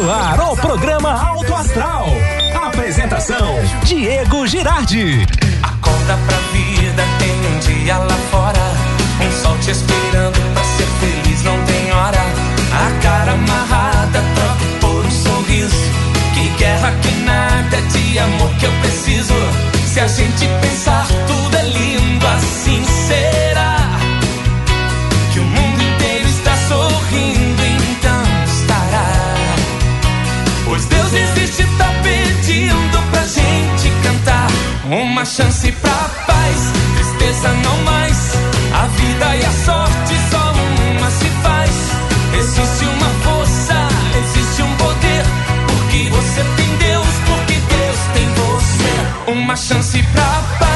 no ar o programa Alto Astral. Apresentação: Diego Girardi. Acorda pra vida, tem um dia lá fora. Um sol te esperando pra ser feliz, não tem hora. A cara amarrada, troca por um sorriso. Que guerra, que nada de amor que eu preciso. Se a gente pensar, tudo é lindo, assim será. Pois Deus existe, tá pedindo pra gente cantar. Uma chance pra paz, tristeza não mais. A vida e a sorte só uma se faz. Existe uma força, existe um poder. Porque você tem Deus, porque Deus tem você. Uma chance pra paz,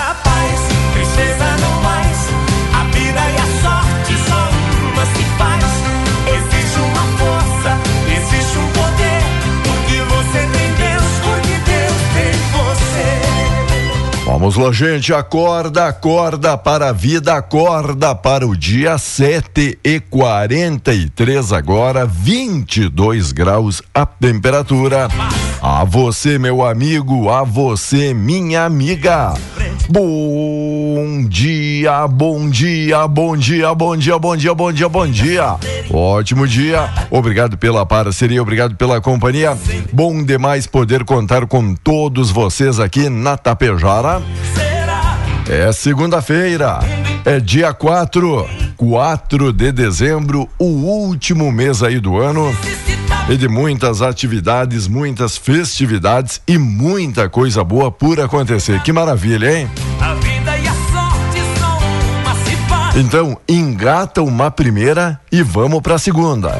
Vamos lá, gente. Acorda, acorda para a vida, acorda para o dia 7 e 43 agora, 22 graus a temperatura. A você, meu amigo, a você, minha amiga. Bom dia, bom dia, bom dia, bom dia, bom dia, bom dia, bom dia. Ótimo dia. Obrigado pela parceria, obrigado pela companhia. Bom demais poder contar com todos vocês aqui na Tapejara. É segunda-feira, é dia 4, 4 de dezembro, o último mês aí do ano. E de muitas atividades, muitas festividades e muita coisa boa por acontecer. Que maravilha, hein? Então, engata uma primeira e vamos pra segunda.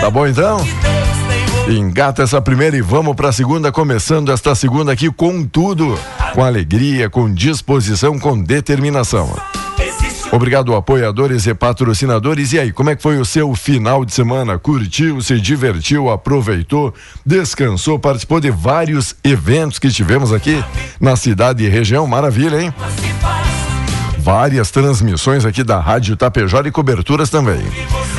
Tá bom então? Engata essa primeira e vamos pra segunda, começando esta segunda aqui com tudo, com alegria, com disposição, com determinação. Obrigado, apoiadores e patrocinadores. E aí, como é que foi o seu final de semana? Curtiu, se divertiu, aproveitou, descansou, participou de vários eventos que tivemos aqui na cidade e região? Maravilha, hein? Várias transmissões aqui da Rádio Tapejara e coberturas também.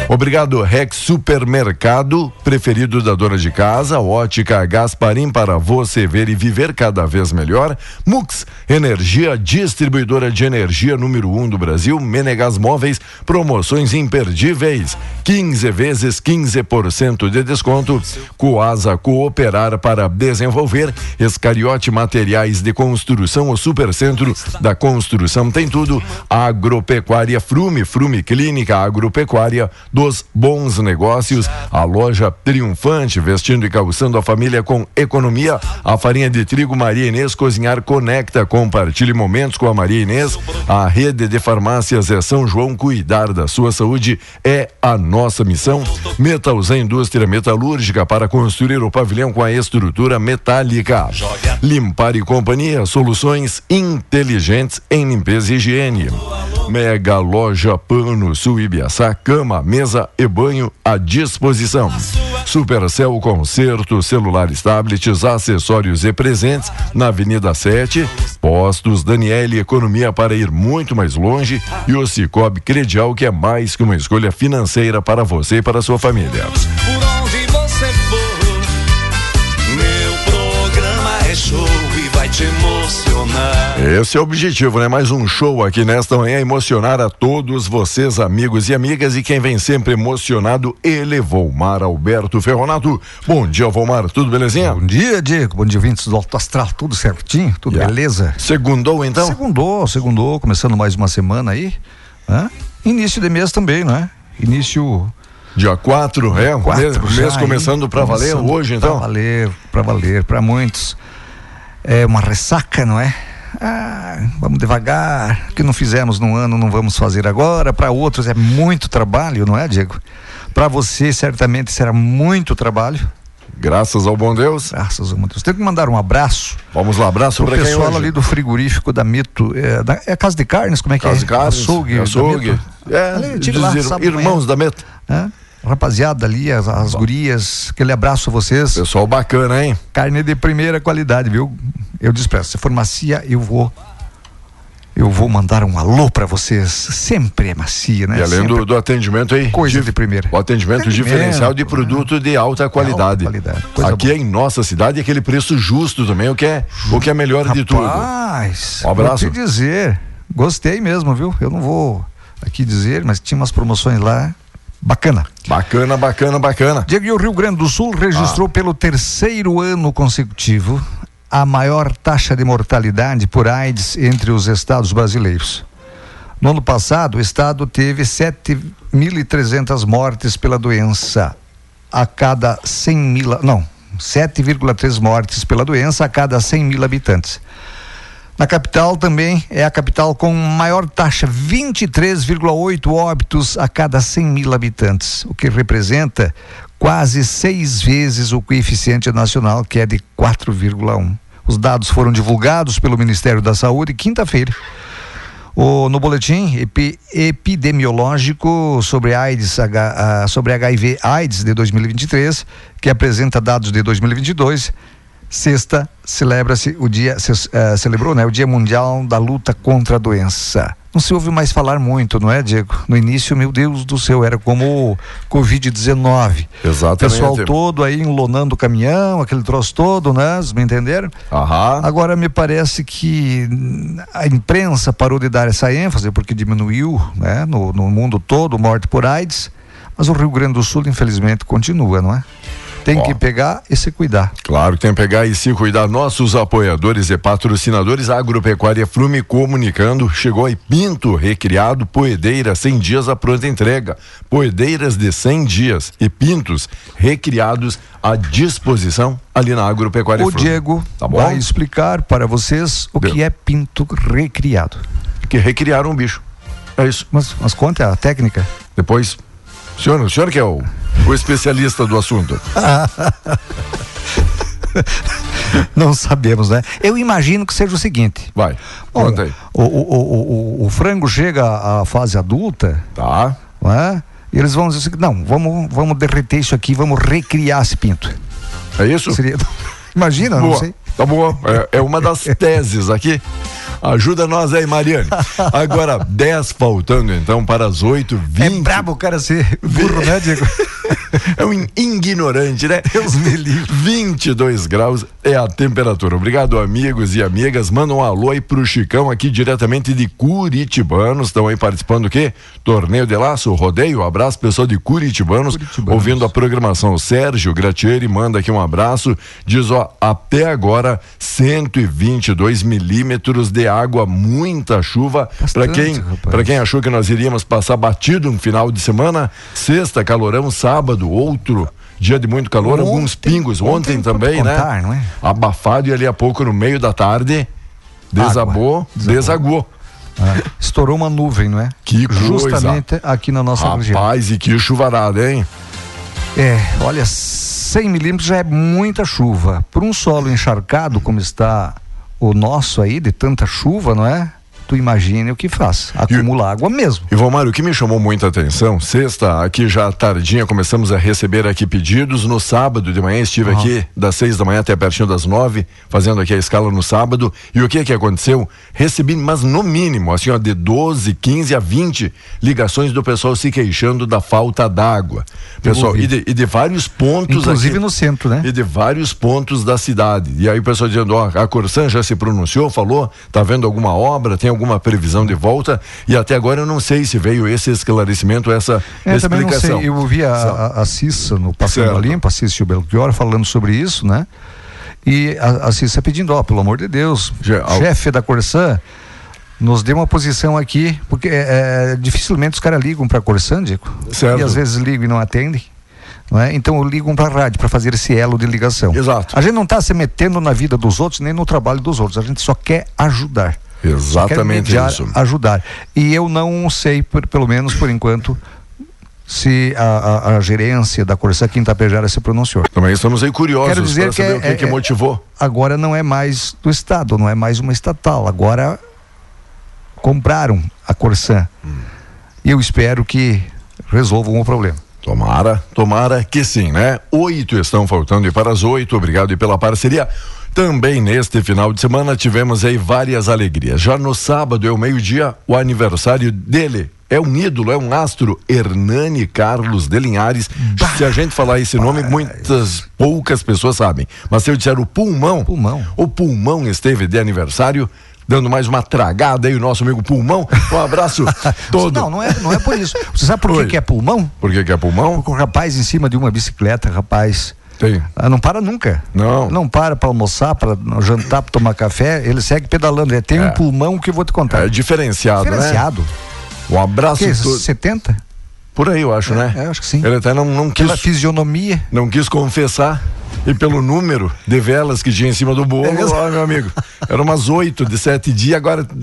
Obrigado, Rex Supermercado, preferido da dona de casa, Ótica Gasparim para você ver e viver cada vez melhor. Mux, energia distribuidora de energia número 1 um do Brasil. Menegas Móveis, promoções imperdíveis. 15 vezes 15% de desconto. Coasa Cooperar para desenvolver. Escariote Materiais de Construção, o Supercentro da Construção tem tudo. Agropecuária Frume, Frume Clínica Agropecuária dos Bons Negócios, a loja triunfante, vestindo e calçando a família com economia, a farinha de trigo Maria Inês Cozinhar Conecta, compartilhe momentos com a Maria Inês, a rede de farmácias é São João, cuidar da sua saúde é a nossa missão. Metalzé Indústria Metalúrgica para construir o pavilhão com a estrutura metálica. Limpar e Companhia, soluções inteligentes em limpeza e higiene. Mega Loja Pano Sul Ibiaçá, cama, mesa e banho à disposição. Supercell Concerto, celulares, tablets, acessórios e presentes na Avenida 7. Postos Daniele Economia para ir muito mais longe e o Cicobi Credial que é mais que uma escolha financeira para você e para sua família. Por onde você for, meu programa é show e vai te emocionar. Esse é o objetivo, né? Mais um show aqui nesta manhã, emocionar a todos vocês, amigos e amigas, e quem vem sempre emocionado, ele, Volmar Alberto Ferronato. Bom dia, Volmar, tudo belezinha? Bom dia, Diego. Bom dia, vintes do Alto Astral. Tudo certinho? Tudo Yeah. beleza? Segundou então? Segundou, segundou, começando mais uma semana aí. Hã? Início de mês também, não é? Início Dia 4, é? quatro mês, mês começando pra valer hoje, então? Pra valer, pra valer, pra muitos. É uma ressaca, não é? Ah, vamos devagar, o que não fizemos num ano não vamos fazer agora. Para outros é muito trabalho, não é, Diego? Para você certamente será muito trabalho. Graças ao bom Deus. Graças a Deus. Tenho que mandar um abraço Vamos lá, abraço o pra quem pessoal hoje? ali do frigorífico da Mito, é, da, é Casa de Carnes, como é que Casa é? de Carnes, açougue, da açougue. Mito. É, lá irmãos da Meta. Hã? Rapaziada ali, as, as gurias, aquele abraço a vocês. Pessoal bacana, hein? Carne de primeira qualidade, viu? Eu desprezo. Se for macia, eu vou. Eu vou mandar um alô pra vocês. Sempre é macia, né? E além do, do atendimento aí. coisa dif- de primeira. O atendimento, Atendimento, diferencial de produto de alta qualidade. qualidade, coisa Aqui boa. em nossa cidade, aquele preço justo também, o que é, o que é melhor de tudo. Rapaz, Um abraço. Vou te dizer, gostei mesmo, viu? Eu não vou aqui dizer, mas tinha umas promoções lá bacana. Bacana, bacana, bacana. Diego, e o Rio Grande do Sul registrou Ah. pelo terceiro ano consecutivo a maior taxa de mortalidade por AIDS entre os estados brasileiros. No ano passado, o estado teve 7.300 mortes pela doença a cada 100 mil. Não, 7,3 mortes pela doença a cada 100 mil habitantes. Na capital também é a capital com maior taxa, 23,8 óbitos a cada 100 mil habitantes, o que representa quase seis vezes o coeficiente nacional, que é de 4,1. Os dados foram divulgados pelo Ministério da Saúde quinta-feira. O- no boletim epi- epidemiológico sobre AIDS, H- ah, sobre HIV AIDS de 2023, que apresenta dados de 2022, sexta celebra-se o dia eh, celebrou, né, o Dia Mundial da Luta contra a Doença. Não se ouve mais falar muito, não é, Diego? No início, meu Deus do céu, era como o Covid-19. O Exatamente. pessoal todo aí enlonando o caminhão, aquele troço todo, né? Vocês me entenderam? Aham. Agora me parece que a imprensa parou de dar essa ênfase porque diminuiu, né, no, no mundo todo morte por AIDS, mas o Rio Grande do Sul infelizmente continua, não é? Tem Ó. que pegar e se cuidar. Claro que tem que pegar e se cuidar. Nossos apoiadores e patrocinadores, a Agropecuária Frume comunicando, chegou aí Pinto recriado, Poedeira 100 dias a pronta entrega. Poedeiras de 100 dias e Pintos recriados à disposição ali na Agropecuária O Frume. Diego Tá bom? vai explicar para vocês o Deu. que é pinto recriado. Que recriaram um bicho. É isso. Mas, mas conta a técnica. Depois, senhor, o senhor que é o, o especialista do assunto. Não sabemos, né? Eu imagino que seja o seguinte. Vai, aí. o, o, o, o, frango chega à fase adulta, Tá? não é? E eles vão dizer assim, não, vamos, vamos derreter isso aqui, vamos recriar esse pinto. É isso? Seria... Imagina, não Boa, sei. Tá boa. É, é uma das teses aqui. Ajuda nós aí, Mariane. Agora, 10 faltando então para as 8 20 É brabo o cara ser burro, né, Diego? É um ignorante, né? Deus me livre. 22 graus é a temperatura. Obrigado, amigos e amigas. Manda um alô aí pro Chicão aqui diretamente de Curitibanos. Estão aí participando do quê? Torneio de Laço, rodeio. Abraço, pessoal de Curitibanos, Curitibanos. ouvindo a programação. O Sérgio Gratieri manda aqui um abraço. Diz, ó, até agora 122 milímetros de água, muita chuva. Para quem, rapaz. para quem achou que nós iríamos passar batido um final de semana, sexta, calorão, sábado, outro dia de muito calor, Ontem- alguns pingos ontem, ontem também, né? contar, não é? Abafado e ali a pouco no meio da tarde desabou, desagou. Ah, estourou uma nuvem, não é? Que coisa. Justamente aqui na nossa região. Rapaz, e que chuvarada, hein? É, olha, 100 milímetros já é muita chuva. Para um solo encharcado como está o nosso aí, de tanta chuva, não é? Tu imagine o que faz. Acumula água mesmo. E Valmário, o que me chamou muita atenção, sexta, aqui já tardinha, começamos a receber aqui pedidos. No sábado de manhã estive aqui das seis da manhã até pertinho das nove, fazendo aqui a escala no sábado. E o que que aconteceu? Recebi, mas no mínimo, assim, ó, de 12, 15 a 20 ligações do pessoal se queixando da falta d'água. Pessoal, e de, e de vários pontos Inclusive aqui- no centro, né? e de vários pontos da cidade. E aí o pessoal dizendo, ó, a Corsan já se pronunciou, falou, tá vendo alguma obra, tem alguma previsão de volta, e até agora eu não sei se veio esse esclarecimento, essa É, explicação. Eu ouvi a, a, a Cissa no Passando Certo. Limpo, a Cissa e o Belchior falando sobre isso, né? E a, a Cissa pedindo, ó, pelo amor de Deus, ao- chefe da Corsan, nos dê uma posição aqui, porque é, é, dificilmente os caras ligam para a Corsan, Dico. Certo. E às vezes ligam e não atendem. É? Então ligam para a rádio para fazer esse elo de ligação. Exato. A gente não está se metendo na vida dos outros nem no trabalho dos outros. A gente só quer ajudar. Exatamente mediar, isso. Ajudar. E eu não sei, por- pelo menos por enquanto, se a, a- a gerência da Corsa Quinta Pejara se pronunciou. Também estamos aí curiosos Quero dizer para que saber é- o que, é- que é- motivou. Agora não é mais do Estado, não é mais uma estatal. Agora compraram a Corsan. E eu espero que resolvam o problema. Tomara, tomara que sim, né? Oito estão faltando e para as oito, obrigado e pela parceria. Também neste final de semana tivemos aí várias alegrias. Já no sábado é o meio-dia, o aniversário dele. É um ídolo, é um astro, Hernani Carlos de Linhares. Se a gente falar esse nome, muitas, poucas pessoas sabem. Mas se eu disser o pulmão, Pulmão. o pulmão esteve de aniversário, dando mais uma tragada aí, o nosso amigo pulmão. Um abraço todo. Não, não é, não é por isso. Você sabe por que, que é pulmão? Por que, que é pulmão? Porque o rapaz em cima de uma bicicleta, rapaz. Tem. ah, Não para nunca. Não. Não para para almoçar, para jantar, para tomar café. Ele segue pedalando. Ele tem É. um pulmão que eu vou te contar. É diferenciado, Diferenciado. né? Um abraço Que, todo. 70? Por aí, eu acho, né? é, eu acho que sim. Ele até não, não Pela quis, fisionomia. não quis confessar. E pelo número de velas que tinha em cima do bolo, É ó, meu amigo. Era umas oito de sete dias, agora.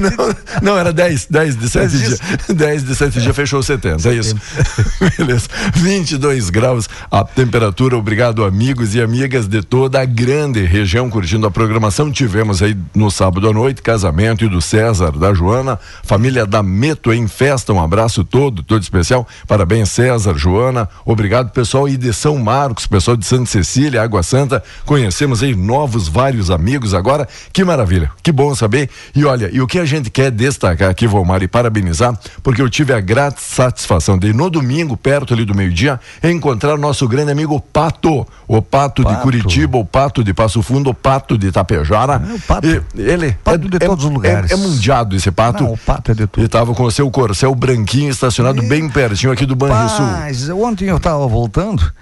Não, não, era dez, dez de sete dias. Dez de sete dias, fechou 70, é isso. Beleza. 22 graus a temperatura. Obrigado, amigos e amigas de toda a grande região curtindo a programação. Tivemos aí no sábado à noite casamento e do César, da Joana, família da Meto em festa. Um abraço todo, todo especial. Parabéns, César, Joana. Obrigado, pessoal aí de São Marcos, pessoal de Santa Cecília, Água Santa. Conhecemos aí novos, vários amigos agora. Que maravilha, que bom saber. E olha, e o que a gente quer destacar aqui, Valmar, e parabenizar, porque eu tive a grata satisfação de, no domingo, perto ali do meio-dia, encontrar o nosso grande amigo Pato. O Pato, de Pato. Curitiba, o Pato de Passo Fundo, o Pato de Itapejara. É, o Pato. E ele Pato de todos os lugares. É, é mundiado esse Pato. Não, o pato é de E tudo. tava com o seu corcel branquinho estacionado bem pertinho aqui do Banrisul. Mas ontem eu estava voltando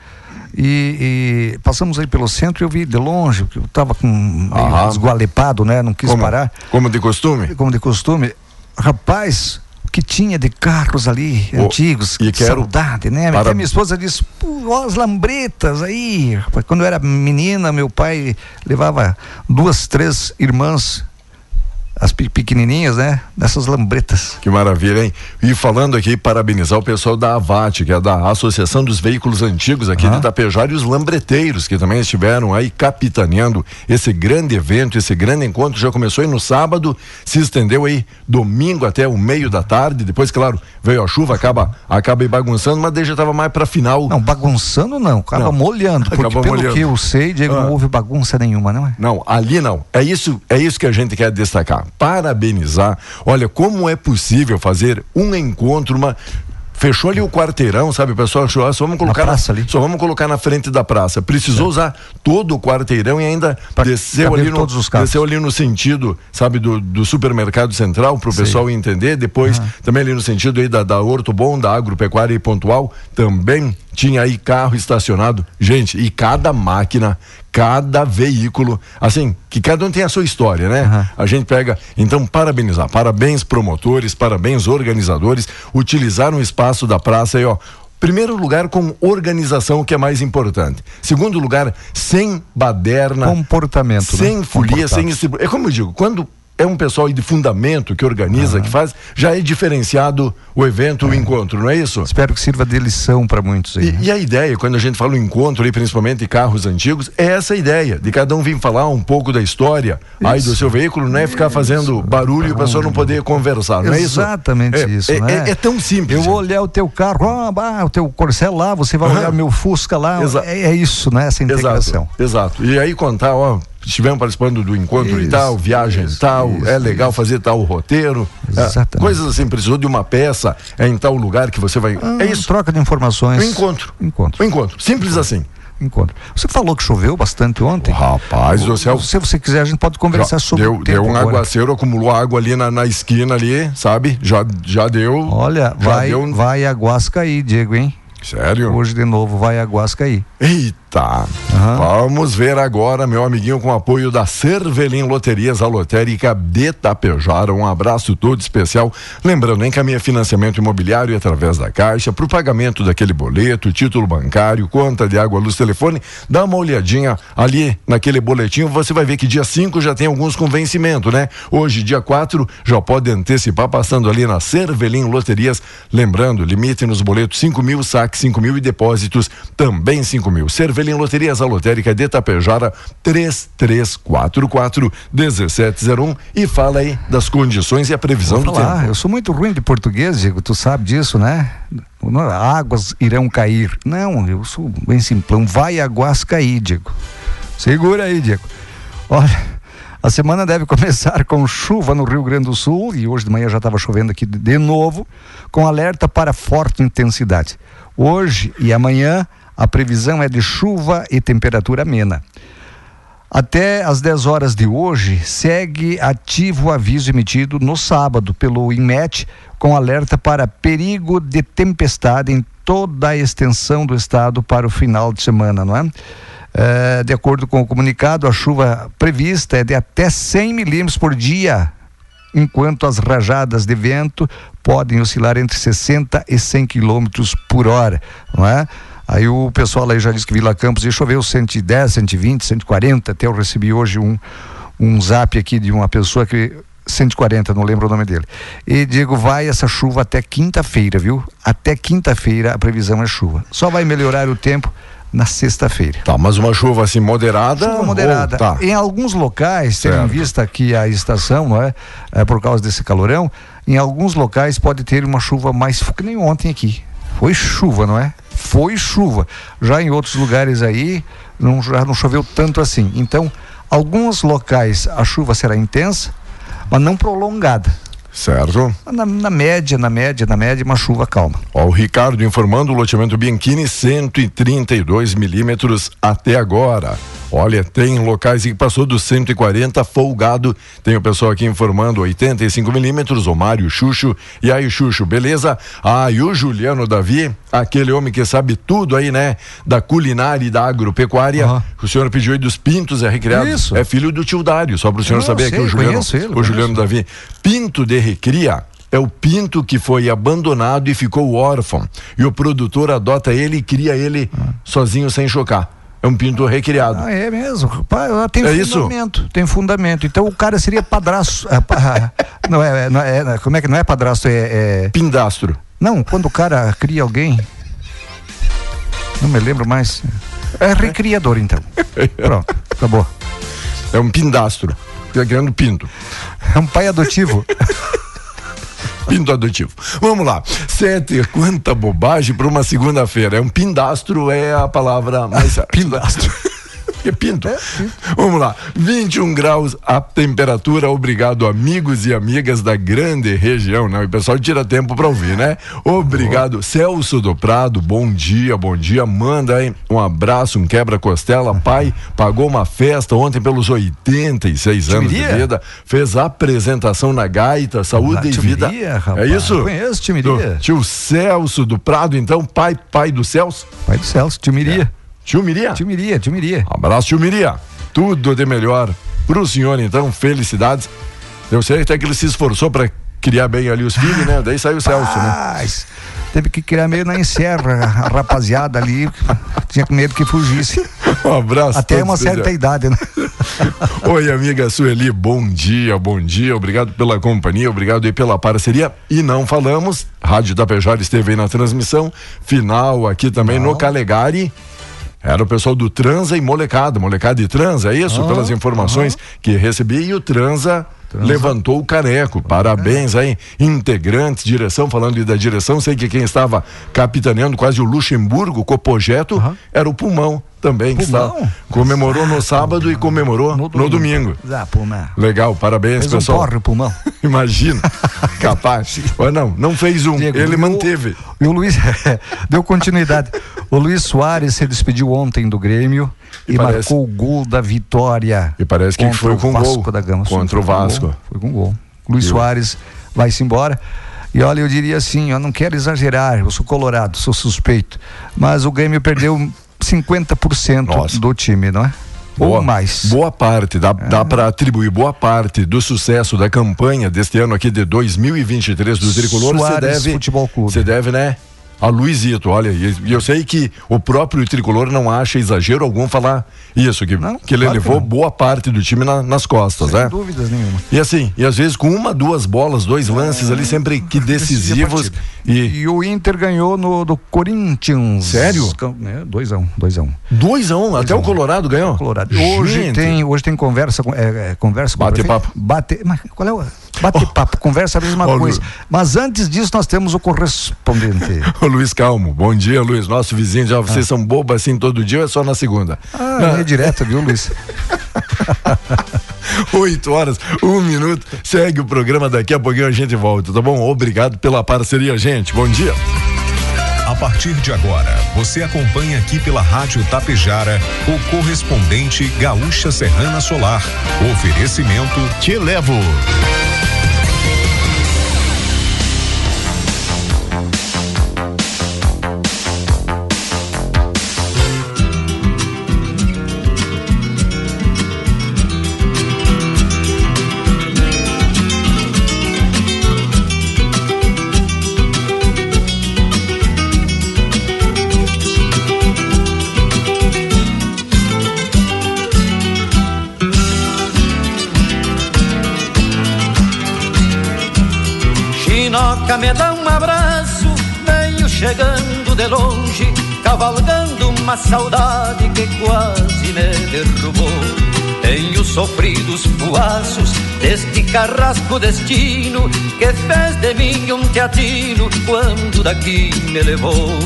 e, e passamos aí pelo centro e eu vi de longe, que eu estava com meio esgualepado, né? Não quis Como, parar. como de costume? como de costume, rapaz, o que tinha de carros ali, Ô, antigos, e quero- saudade, né? para- Até minha esposa disse, ó as lambretas aí. Quando eu era menina, meu pai levava duas, três irmãs, as pe- pequenininhas, né? Nessas lambretas. Que maravilha, hein? E falando aqui, parabenizar o pessoal da AVAT, que é da Associação dos Veículos Antigos aqui de Itapejara, e os lambreteiros, que também estiveram aí capitaneando esse grande evento, esse grande encontro. Já começou aí no sábado, se estendeu aí domingo até o meio da tarde. Depois, claro, veio a chuva, acaba, acaba aí bagunçando, mas daí já estava mais para final. Não, bagunçando não, acaba Não. molhando, porque Acaba pelo molhando. que eu sei, Diego, Ah. não houve bagunça nenhuma, não é? Não, ali não. É isso, é isso que a gente quer destacar. Parabenizar. Olha, como é possível fazer um encontro, uma Fechou ali o quarteirão, sabe? O pessoal achou, só vamos colocar praça ali. só vamos colocar na frente da praça. Precisou usar todo o quarteirão e ainda Pra desceu ali no todos os carros. desceu ali no sentido, sabe, do, do supermercado central para o pessoal entender. Depois também ali no sentido aí da, da Horto Bom, da agropecuária e pontual, também tinha aí carro estacionado. Gente, e cada máquina, cada veículo, assim, que cada um tem a sua história, né? Uhum. A gente pega, então, parabenizar. Parabéns, promotores, parabéns, organizadores, utilizaram o espaço da praça aí, ó. Primeiro lugar, com organização, que é mais importante. Segundo lugar, sem baderna. Comportamento. Sem né? folia, sem. É como eu digo, quando é um pessoal de fundamento que organiza, que faz, já é diferenciado o evento, o encontro, não é isso? Espero que sirva de lição para muitos aí. E, né? e a ideia, quando a gente fala o encontro aí, principalmente de carros antigos, é essa ideia, de cada um vir falar um pouco da história aí do seu veículo, não é ficar fazendo barulho e a pessoa não poder conversar, não é isso? Exatamente É- isso, é, né? é- é tão simples. Eu vou olhar o teu carro, ah, bah, o teu Corcel lá, você vai Aham. olhar o meu Fusca lá. Exa- É, é isso, né? Essa integração. Exato, exato. E aí contar, ó, estivemos participando do encontro e Isso, tal, viagem isso, tal, isso, é legal fazer tal roteiro. é, Exatamente. coisas assim, precisou de uma peça, é em tal lugar que você vai. Ah, é isso. Troca de informações. Um encontro. Encontro. Um encontro. Simples assim. Encontro. Você falou que choveu bastante ontem. Rapaz do céu. Se você quiser, a gente pode conversar Já sobre deu, o deu um agora. aguaceiro, acumulou água ali na, na esquina ali, sabe? Já, já deu. Olha, já vai, deu vai a Guasca aí, Diego, hein? Sério? Hoje de novo vai a Guasca aí. Eita! Aham. Vamos ver agora, meu amiguinho, com apoio da Cervelim Loterias, a lotérica de Tapejara. Um abraço todo especial. Lembrando, encaminha financiamento imobiliário através da Caixa para o pagamento daquele boleto, título bancário, conta de água, luz, telefone. Dá uma olhadinha ali naquele boletinho, você vai ver que dia 5 já tem alguns com vencimento, né? Hoje, dia 4, já pode antecipar passando ali na Cervelim Loterias. Lembrando, limite nos boletos 5 mil, saque 5 mil e depósitos também 5 mil. Cervelim Loterias, a lotérica de Tapejara, 3344 1701 e fala aí das condições e a previsão Vou do falar, tempo. eu sou muito ruim de português, Diego, tu sabe disso, né? Águas irão cair. Não, eu sou bem simplão. Vai a Guasca aí, Diego. Segura aí, Diego. Olha, a semana deve começar com chuva no Rio Grande do Sul e hoje de manhã já estava chovendo aqui de novo, com alerta para forte intensidade. Hoje e amanhã a previsão é de chuva e temperatura amena. Até às 10 horas de hoje, segue ativo o aviso emitido no sábado pelo INMET, com alerta para perigo de tempestade em toda a extensão do estado para o final de semana, não é? Eh, de acordo com o comunicado, a chuva prevista é de até 100 milímetros por dia, enquanto as rajadas de vento podem oscilar entre 60 e 100 quilômetros por hora, não é? Aí o pessoal aí já disse que Vila Campos ia choveu 110, 120, 140, até eu recebi hoje um, um zap aqui de uma pessoa que 140, não lembro o nome dele. E Diego, vai essa chuva até quinta-feira, viu? Até quinta-feira a previsão é chuva. Só vai melhorar o tempo na sexta-feira. Tá, mas uma chuva assim moderada. Chuva moderada. ou- tá. Em alguns locais, tendo em vista aqui a estação, não é? É, Por causa desse calorão, em alguns locais pode ter uma chuva mais que nem ontem aqui. Foi chuva, não é? Foi chuva. Já em outros lugares aí, não, já não choveu tanto assim. Então, alguns locais a chuva será intensa, mas não prolongada. Certo. Na, na média, na média, na média, uma chuva calma. Ó, o Ricardo informando o loteamento Bianchini 132 milímetros até agora. Olha, tem locais que passou dos 140 folgado. Tem o pessoal aqui informando 85 milímetros, o Mário Xuxo. E aí, Xuxo, beleza? Ah, e o Juliano Davi, aquele homem que sabe tudo aí, né? Da culinária e da agropecuária. Aham. O senhor pediu aí dos pintos é recriado. Isso. É filho do tio Dário, só para o senhor Eu saber sei, aqui, o Juliano. ele, o Juliano. Davi. Pinto de recria é o pinto que foi abandonado e ficou órfão. E o produtor adota ele e cria ele sozinho sem chocar. É um pinto recriado. Ah, é mesmo? Rapaz, ela tem É isso? fundamento. Tem fundamento. Então o cara seria padrasto. ah, pa- não, é, não é, Como é que não é padrasto? É, é- Pindastro. Não, quando o cara cria alguém. Não me lembro mais. É recriador, então. Pronto, acabou. É um pindastro. Fica criando pinto. É um pai adotivo. Pinto adotivo. Vamos lá. Sete, quanta bobagem para uma segunda-feira. É um pindastro, é a palavra mais. Pindastro. É pinto. Vamos lá. 21 graus a temperatura. Obrigado, amigos e amigas da grande região. Não, né? o pessoal tira tempo para ouvir, né? Obrigado. Oh. Celso do Prado, bom dia, bom dia. Manda aí um abraço, um quebra-costela. Pai pagou uma festa ontem pelos 86 anos de vida. Fez apresentação na gaita, saúde e vida. Rapaz. É isso? Conheço, Timiria. Tio Celso do Prado, então, pai, pai do Celso? Pai do Celso, Timiria. É. Tio Miria? Tio Miria, tio Miria. Abraço, tio Miria. Tudo de melhor pro senhor, então, felicidades. Eu sei até que ele se esforçou para criar bem ali os filhos, né? Daí saiu o Celso, né? Teve que criar meio na encerra, a rapaziada ali tinha medo que fugisse. Um abraço. Até uma certa idade, né? Oi, amiga Sueli, bom dia, bom dia, obrigado pela companhia, obrigado aí pela parceria. E não falamos, Rádio Tapejara esteve aí na transmissão, final aqui também não. no Calegari. Era o pessoal do Transa e Molecada, Molecada e Transa, é isso? Pelas informações que recebi. E o Transa, Transa. levantou o careco. Parabéns aí, integrantes, direção, falando da direção, sei que quem estava capitaneando quase o Luxemburgo com o projeto era o Pulmão também, que está, comemorou no sábado e comemorou no, no domingo. Legal, parabéns, fez pessoal. Um porre, pulmão. Imagina, capaz. Mas não, não fez um, Diego, ele manteve. E o Luiz deu continuidade. O Luiz Soares se despediu ontem do Grêmio e, e parece, marcou o gol da vitória. E parece que foi com Vasco gol da Gama. Contra o Vasco. Foi com gol. Luiz Soares vai-se embora. E olha, eu diria assim, eu não quero exagerar, eu sou colorado, sou suspeito, mas o Grêmio perdeu 50% Nossa. do time, não é? Boa, Ou mais. Boa parte, dá, é. dá para atribuir boa parte do sucesso da campanha deste ano aqui de 2023 do Tricolor. Você deve, Futebol Clube. Você deve, né? A Luizito, olha, e eu sei que o próprio tricolor não acha exagero algum falar isso, que, não, que ele claro levou que boa parte do time na, nas costas, Sem né? dúvidas nenhuma. E assim, e às vezes com uma, duas bolas, dois lances é, ali sempre que decisivos. E... e o Inter ganhou no do Corinthians. Sério? 2 é, a 1 um, 2 a 1 um. 2 a 1 um, até um. o Colorado ganhou? Colorado. Hoje tem, hoje tem conversa com, é, é conversa com Bate papo. Bate, mas qual é o bate papo, conversa a mesma oh, coisa. Lu... Mas antes disso nós temos o correspondente. o Luiz Calmo. Bom dia, Luiz. Nosso vizinho, já vocês ah. são bobos assim todo dia ou é só na segunda? Ah, Não. é direto, viu, Luiz? 8 horas, um minuto. Segue o programa, daqui a pouquinho a gente volta, tá bom? Obrigado pela parceria, gente. Bom dia. A partir de agora, você acompanha aqui pela Rádio Tapejara o correspondente Gaúcha Serrana Solar. Oferecimento Te Levo. Cavalgando uma saudade que quase me derrubou. Tenho sofrido os puaços deste carrasco destino que fez de mim um teatino quando daqui me levou.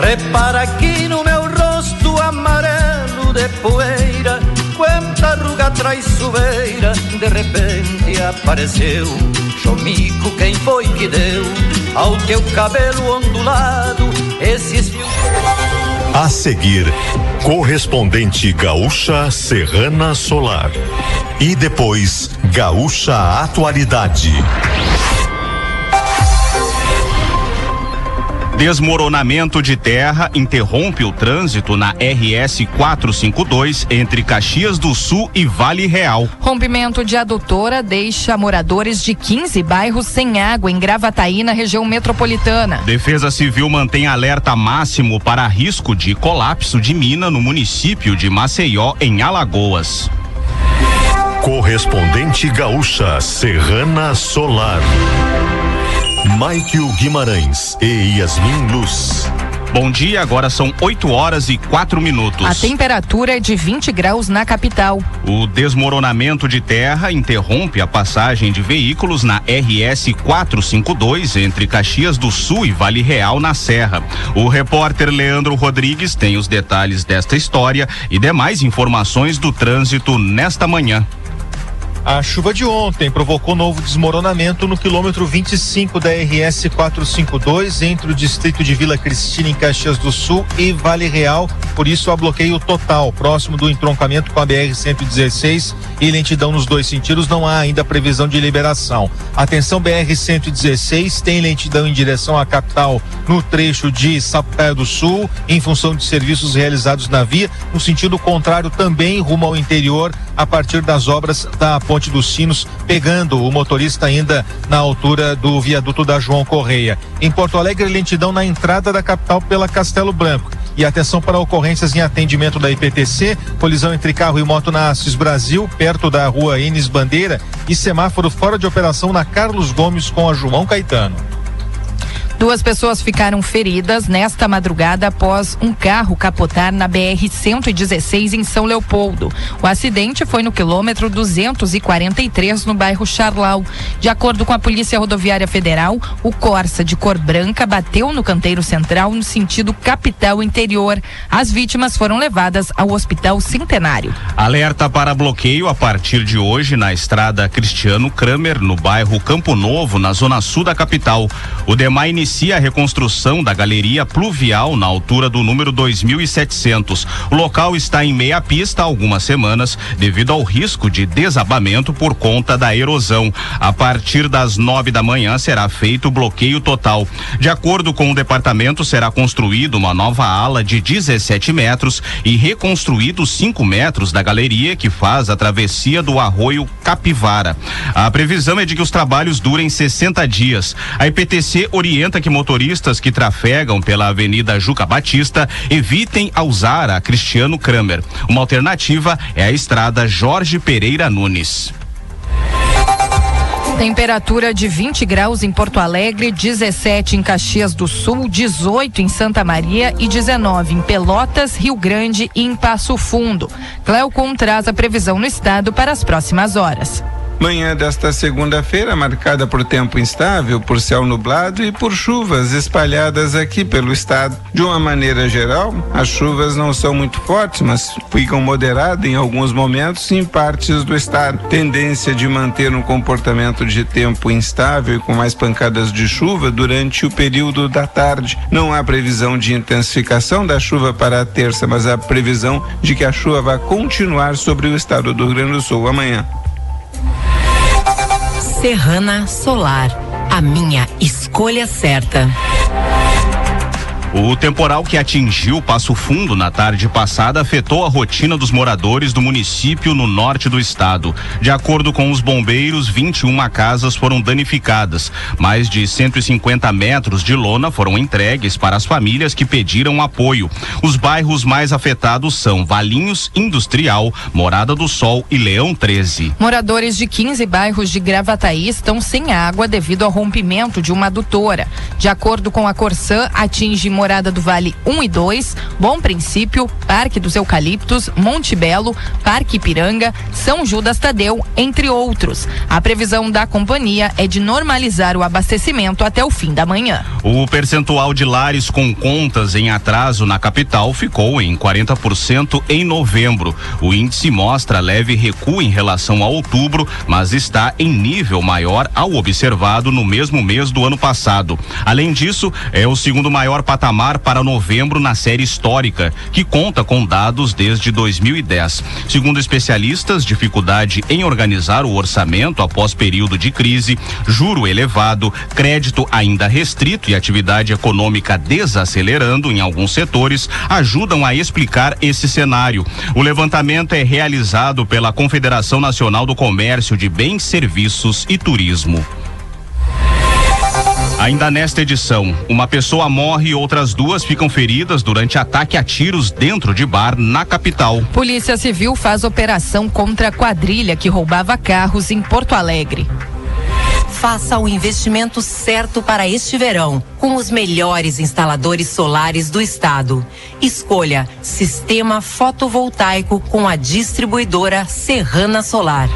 Repara aqui no meu rosto amarelo de poeira quanta ruga traiçoeira de repente apareceu. Chomico, quem foi que deu ao teu cabelo ondulado esses fios? A seguir, correspondente Gaúcha Serrana Solar. E depois, Gaúcha Atualidade. Desmoronamento de terra interrompe o trânsito na RS 452 entre Caxias do Sul e Vale Real. Rompimento de adutora deixa moradores de 15 bairros sem água em Gravataí, na região metropolitana. Defesa Civil mantém alerta máximo para risco de colapso de mina no município de Maceió, em Alagoas. Correspondente Gaúcha Serrana Solar. Michael Guimarães e Yasmin Luz. Bom dia, agora são 8 horas e 4 minutos. A temperatura é de 20 graus na capital. O desmoronamento de terra interrompe a passagem de veículos na RS 452 entre Caxias do Sul e Vale Real, na Serra. O repórter Leandro Rodrigues tem os detalhes desta história e demais informações do trânsito nesta manhã. A chuva de ontem provocou novo desmoronamento no quilômetro 25 da RS 452 entre o distrito de Vila Cristina em Caxias do Sul e Vale Real. Por isso, há bloqueio total próximo do entroncamento com a BR 116 e lentidão nos dois sentidos. Não há ainda previsão de liberação. Atenção, BR 116 tem lentidão em direção à capital no trecho de Sapucaia do Sul, em função de serviços realizados na via. No sentido contrário, também rumo ao interior, a partir das obras da Ponte dos Sinos, pegando o motorista ainda na altura do viaduto da João Correia. Em Porto Alegre, lentidão na entrada da capital pela Castelo Branco. E atenção para ocorrências em atendimento da IPTC, colisão entre carro e moto na Assis Brasil, perto da rua Enes Bandeira, e semáforo fora de operação na Carlos Gomes com a João Caetano. Duas pessoas ficaram feridas nesta madrugada após um carro capotar na BR-116 em São Leopoldo. O acidente foi no quilômetro 243, no bairro Charlau. De acordo com a Polícia Rodoviária Federal, o Corsa de cor branca bateu no canteiro central no sentido capital interior. As vítimas foram levadas ao Hospital Centenário. Alerta para bloqueio a partir de hoje na estrada Cristiano Kramer, no bairro Campo Novo, na zona sul da capital. O DEMAI inicia a reconstrução da galeria pluvial na altura do número 2700. O local está em meia pista há algumas semanas devido ao risco de desabamento por conta da erosão. A partir das nove da manhã será feito o bloqueio total. De acordo com o departamento, será construído uma nova ala de 17 metros e reconstruídos 5 metros da galeria que faz a travessia do arroio Capivara. A previsão é de que os trabalhos durem 60 dias. A IPTC orienta que motoristas que trafegam pela Avenida Juca Batista evitem a usar a Cristiano Kramer. Uma alternativa é a estrada Jorge Pereira Nunes. Temperatura de 20 graus em Porto Alegre, 17 em Caxias do Sul, 18 em Santa Maria e 19 em Pelotas, Rio Grande e em Passo Fundo. Cleocum traz a previsão no estado para as próximas horas. Manhã desta segunda-feira marcada por tempo instável, por céu nublado e por chuvas espalhadas aqui pelo estado. De uma maneira geral, as chuvas não são muito fortes, mas ficam moderadas em alguns momentos em partes do estado. Tendência de manter um comportamento de tempo instável e com mais pancadas de chuva durante o período da tarde. Não há previsão de intensificação da chuva para a terça, mas há previsão de que a chuva vai continuar sobre o estado do Rio Grande do Sul amanhã. Serrana Solar, a minha escolha certa. O temporal que atingiu Passo Fundo na tarde passada afetou a rotina dos moradores do município no norte do estado. De acordo com os bombeiros, 21 casas foram danificadas. Mais de 150 metros de lona foram entregues para as famílias que pediram apoio. Os bairros mais afetados são Valinhos Industrial, Morada do Sol e Leão 13. Moradores de 15 bairros de Gravataí estão sem água devido ao rompimento de uma adutora. De acordo com a Corsã, atinge Morada do Vale 1 e 2, Bom Princípio, Parque dos Eucaliptos, Monte Belo, Parque Ipiranga, São Judas Tadeu, entre outros. A previsão da companhia é de normalizar o abastecimento até o fim da manhã. O percentual de lares com contas em atraso na capital ficou em 40% em novembro. O índice mostra leve recuo em relação a outubro, mas está em nível maior ao observado no mesmo mês do ano passado. Além disso, é o segundo maior patamar patamar para novembro na série histórica, que conta com dados desde 2010. Segundo especialistas, dificuldade em organizar o orçamento após período de crise, juro elevado, crédito ainda restrito e atividade econômica desacelerando em alguns setores ajudam a explicar esse cenário. O levantamento é realizado pela Confederação Nacional do Comércio de Bens, Serviços e Turismo. Ainda nesta edição, uma pessoa morre e outras duas ficam feridas durante ataque a tiros dentro de bar na capital. Polícia Civil faz operação contra a quadrilha que roubava carros em Porto Alegre. Faça o investimento certo para este verão, com os melhores instaladores solares do estado. Escolha Sistema Fotovoltaico com a distribuidora Serrana Solar.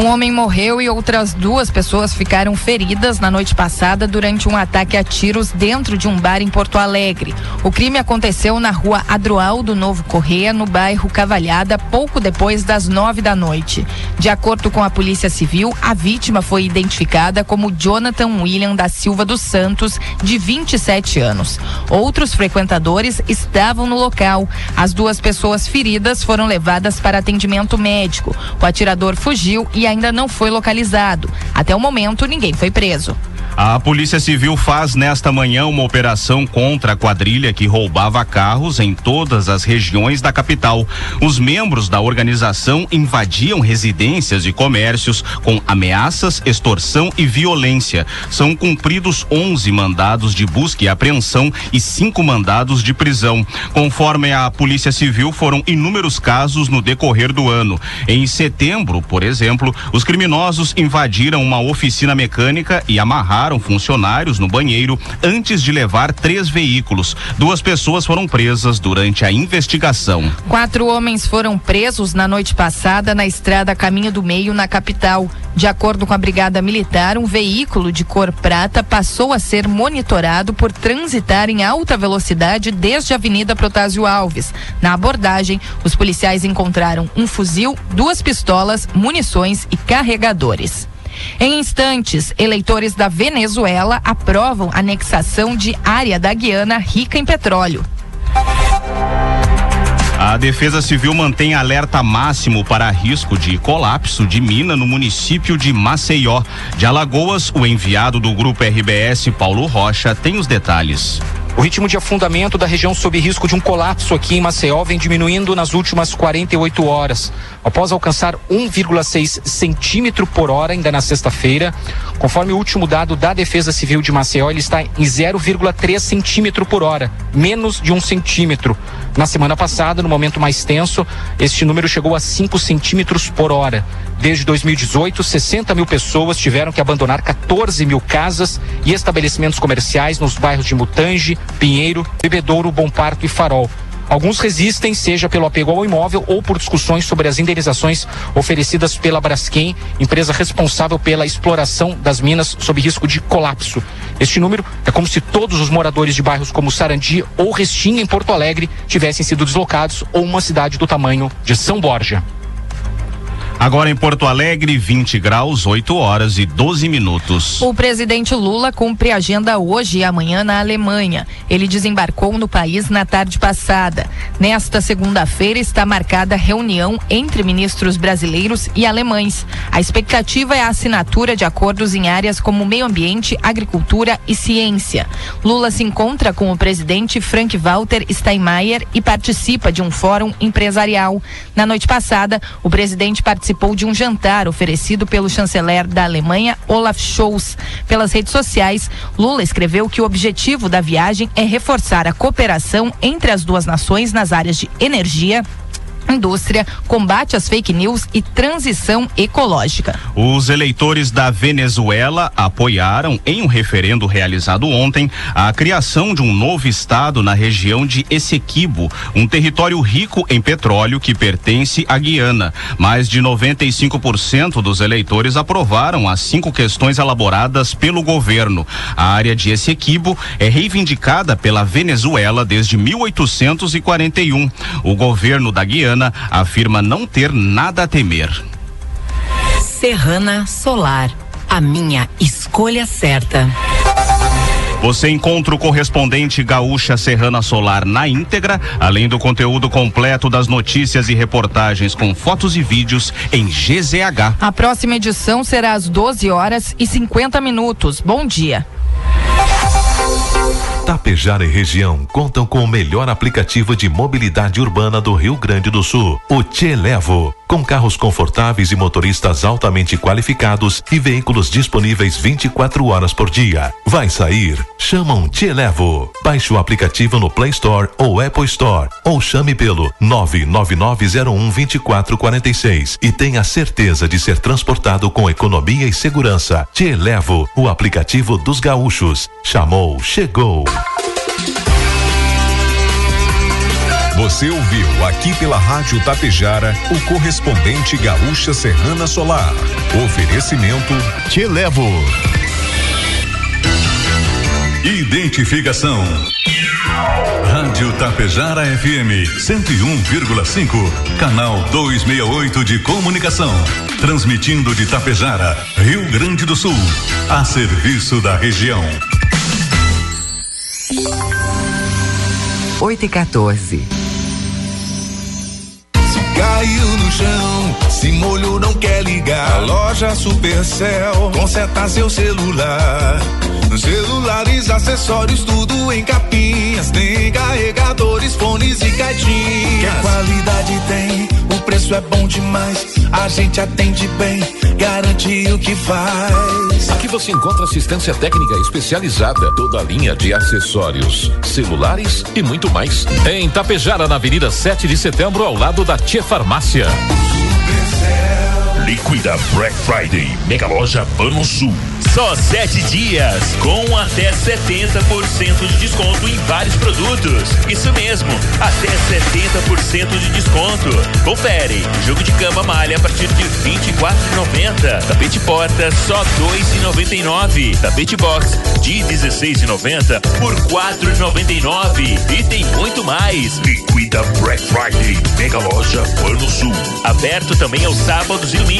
Um homem morreu e outras duas pessoas ficaram feridas na noite passada durante um ataque a tiros dentro de um bar em Porto Alegre. O crime aconteceu na rua Adroaldo Novo Correia, no bairro Cavalhada, pouco depois das nove da noite. De acordo com a Polícia Civil, a vítima foi identificada como Jonathan William da Silva dos Santos, de 27 anos. Outros frequentadores estavam no local. As duas pessoas feridas foram levadas para atendimento médico. O atirador fugiu e ainda não foi localizado. Até o momento, ninguém foi preso. A Polícia Civil faz nesta manhã uma operação contra a quadrilha que roubava carros em todas as regiões da capital. Os membros da organização invadiam residências e comércios com ameaças, extorsão e violência. São cumpridos 11 mandados de busca e apreensão e cinco mandados de prisão. Conforme a Polícia Civil, foram inúmeros casos no decorrer do ano. Em setembro, por exemplo, os criminosos invadiram uma oficina mecânica e amarraram funcionários no banheiro antes de levar três veículos. Duas pessoas foram presas durante a investigação. Quatro homens foram presos na noite passada na estrada Caminho do Meio, na capital. De acordo com a Brigada Militar, um veículo de cor prata passou a ser monitorado por transitar em alta velocidade desde a Avenida Protásio Alves. Na abordagem, os policiais encontraram um fuzil, duas pistolas, munições e carregadores. Em instantes, eleitores da Venezuela aprovam anexação de área da Guiana rica em petróleo. A Defesa Civil mantém alerta máximo para risco de colapso de mina no município de Maceió. De Alagoas, o enviado do Grupo RBS, Paulo Rocha, tem os detalhes. O ritmo de afundamento da região sob risco de um colapso aqui em Maceió vem diminuindo nas últimas 48 horas. Após alcançar 1,6 centímetro por hora ainda na sexta-feira, conforme o último dado da Defesa Civil de Maceió, ele está em 0,3 centímetro por hora, menos de um centímetro. Na semana passada, no momento mais tenso, este número chegou a 5 centímetros por hora. Desde 2018, 60 mil pessoas tiveram que abandonar 14 mil casas e estabelecimentos comerciais nos bairros de Mutange, Pinheiro, Bebedouro, Bom Parto e Farol. Alguns resistem, seja pelo apego ao imóvel ou por discussões sobre as indenizações oferecidas pela Braskem, empresa responsável pela exploração das minas sob risco de colapso. Este número é como se todos os moradores de bairros como Sarandi ou Restinga, em Porto Alegre, tivessem sido deslocados ou uma cidade do tamanho de São Borja. Agora em Porto Alegre, 20 graus, 8 horas e 12 minutos. O presidente Lula cumpre agenda hoje e amanhã na Alemanha. Ele desembarcou no país na tarde passada. Nesta segunda-feira está marcada reunião entre ministros brasileiros e alemães. A expectativa é a assinatura de acordos em áreas como meio ambiente, agricultura e ciência. Lula se encontra com o presidente Frank Walter Steinmeier e participa de um fórum empresarial. Na noite passada, o presidente participou participou de um jantar oferecido pelo chanceler da Alemanha, Olaf Scholz. Pelas redes sociais, Lula escreveu que o objetivo da viagem é reforçar a cooperação entre as duas nações nas áreas de energia, indústria, combate às fake news e transição ecológica. Os eleitores da Venezuela apoiaram, em um referendo realizado ontem, a criação de um novo estado na região de Essequibo, um território rico em petróleo que pertence à Guiana. Mais de 95% dos eleitores aprovaram as cinco questões elaboradas pelo governo. A área de Essequibo é reivindicada pela Venezuela desde 1841. O governo da Guiana afirma não ter nada a temer. Serrana Solar, a minha escolha certa. Você encontra o correspondente Gaúcha Serrana Solar na íntegra, além do conteúdo completo das notícias e reportagens com fotos e vídeos em GZH. A próxima edição será às 12 horas e 50 minutos. Bom dia. Tapejara e região contam com o melhor aplicativo de mobilidade urbana do Rio Grande do Sul, o Te Levo, com carros confortáveis e motoristas altamente qualificados e veículos disponíveis 24 horas por dia. Vai sair? Chama um Te Levo. Baixe o aplicativo no Play Store ou Apple Store ou chame pelo 999012446 e tenha certeza de ser transportado com economia e segurança. Te Levo, o aplicativo dos gaúchos. Chamou, chegou. Você ouviu aqui pela Rádio Tapejara o correspondente Gaúcha Serrana Solar. Oferecimento Te Levo. Identificação. Rádio Tapejara FM 101,5, canal 268 de comunicação. Transmitindo de Tapejara, Rio Grande do Sul, a serviço da região. 8 e 14. Caiu no chão, se molhou, não quer ligar. A loja Supercell conserta seu celular. Celulares, acessórios, tudo em capinhas. Tem carregadores, fones e caixinhas. Que qualidade tem? O preço é bom demais. A gente atende bem, garante o que faz. Aqui você encontra assistência técnica especializada, toda a linha de acessórios, celulares e muito mais. Em Tapejara, na Avenida 7 de Setembro, ao lado da Tia Farmácia. Líquida Black Friday, Mega Loja Pano Sul. Só sete dias, com até 70% de desconto em vários produtos. Isso mesmo, até 70% de desconto. Confere, jogo de cama malha a partir de 24,90. Tapete porta só 2,99. Tapete box de 16,90 por 4,99. E tem muito mais. Liquida Black Friday, Mega Loja Pano Sul. Aberto também aos sábados e domingos.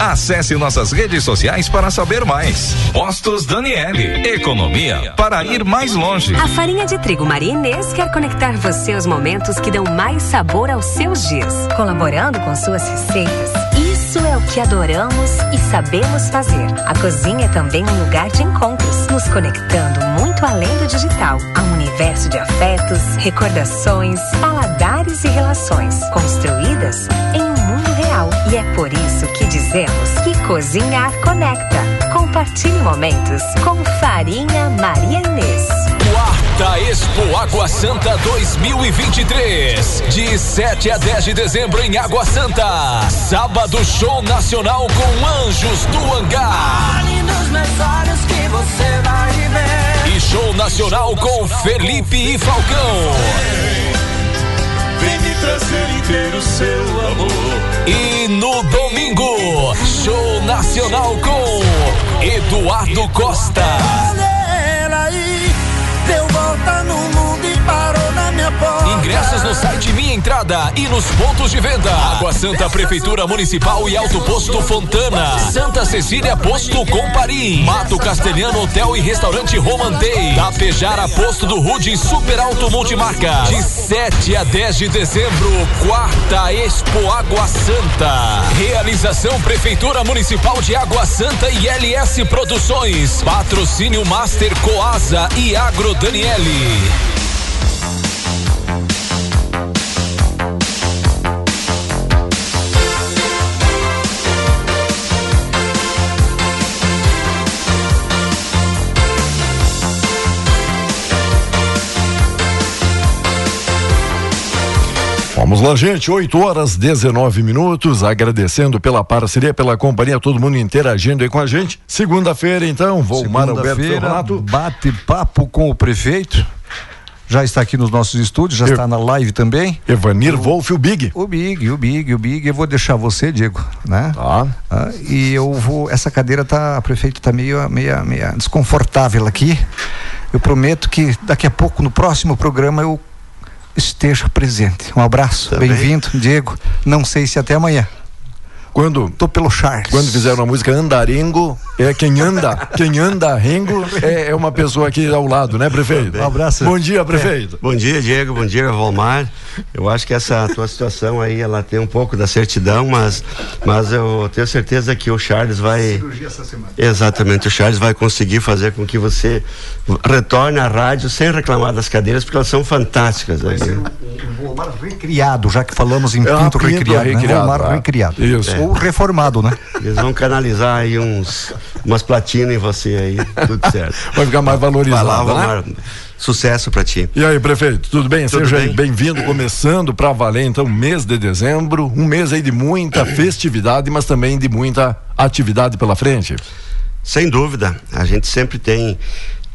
Acesse nossas redes sociais para saber mais. Postos Daniele. Economia para ir mais longe. A farinha de trigo Maria Inês quer conectar você aos momentos que dão mais sabor aos seus dias, colaborando com suas receitas. Isso é o que adoramos e sabemos fazer. A cozinha é também um lugar de encontros, nos conectando muito além do digital, a um universo de afetos, recordações, paladares e relações, construídas em real. E é por isso que dizemos que cozinhar conecta. Compartilhe momentos com Farinha Maria Inês. Quarta Expo Água Santa 2023. De 7 a 10 de dezembro em Água Santa. Sábado Show Nacional com Anjos do Hangar. Nos meus olhos que você vai ver. E show nacional com Felipe e Falcão. Vem me trazer inteiro seu amor. E no domingo, show nacional com Eduardo Costa. Olha ela aí, deu volta no mundo e parou. Ingressos no site Minha Entrada e nos pontos de venda. Água Santa Prefeitura Municipal e Alto Posto Fontana. Santa Cecília Posto Comparim. Mato Castelhano Hotel e Restaurante Romantei. Tapejara Posto do Rude Super Alto Multimarca. De 7 a 10 de dezembro, quarta Expo Água Santa. Realização Prefeitura Municipal de Água Santa e LS Produções. Patrocínio Master Coasa e Agro Daniele. Vamos lá, gente. 8 horas 19 minutos. Agradecendo pela parceria, pela companhia, todo mundo interagindo aí com a gente. Segunda-feira, então, Volmar Alberto Ferronato. Bate-papo com o prefeito. Já está aqui nos nossos estúdios, já está na live também. Evanir Wolf, o Big. O Big, o Big, o Big. Eu vou deixar você, Diego, né? Tá. Ah, e eu vou. Essa cadeira tá, prefeito, tá meio, meio, meio desconfortável aqui. Eu prometo que daqui a pouco, no próximo programa, eu esteja presente. Um abraço, bem-vindo, Diego. Não sei se até amanhã. Quando tô pelo Charles. Quando fizeram a música Andarengo, é quem anda, quem anda rengo é, é, uma pessoa aqui ao lado, né, prefeito? Um abraço. Bom dia, prefeito. É. Bom dia, Diego. Bom dia, Volmar. Eu acho que essa tua situação aí, ela tem um pouco da certidão, mas, mas eu tenho certeza que o Charles vai. Cirurgia essa semana. Exatamente, o Charles vai conseguir fazer com que você retorne à rádio sem reclamar das cadeiras, porque elas são fantásticas. Vai ser né? um, um Volmar recriado, já que falamos em É, Pinto, Pinto recriado. Né? recriado, Volmar ah. recriado. Isso. Ou reformado, né? Eles vão canalizar aí uns, umas platinas em você aí, tudo certo. Vai ficar mais valorizado, Vai lá, né? Sucesso pra ti. E aí, prefeito, tudo bem? Tudo Seja aí bem. bem-vindo, começando para valer então mês de dezembro, um mês aí de muita festividade, mas também de muita atividade pela frente. Sem dúvida, a gente sempre tem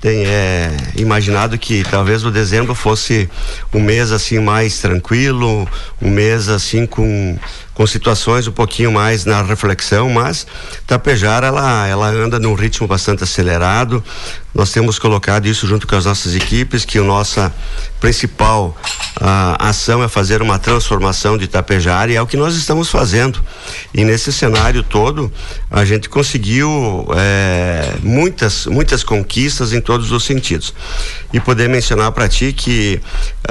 tem é, imaginado que talvez o dezembro fosse um mês assim mais tranquilo, um mês assim com com situações um pouquinho mais na reflexão, mas Tapejara ela ela anda num ritmo bastante acelerado. Nós temos colocado isso junto com as nossas equipes que a nossa principal ah, ação é fazer uma transformação de Tapejara e é o que nós estamos fazendo. E nesse cenário todo a gente conseguiu eh, muitas muitas conquistas em todos os sentidos. E poder mencionar para ti que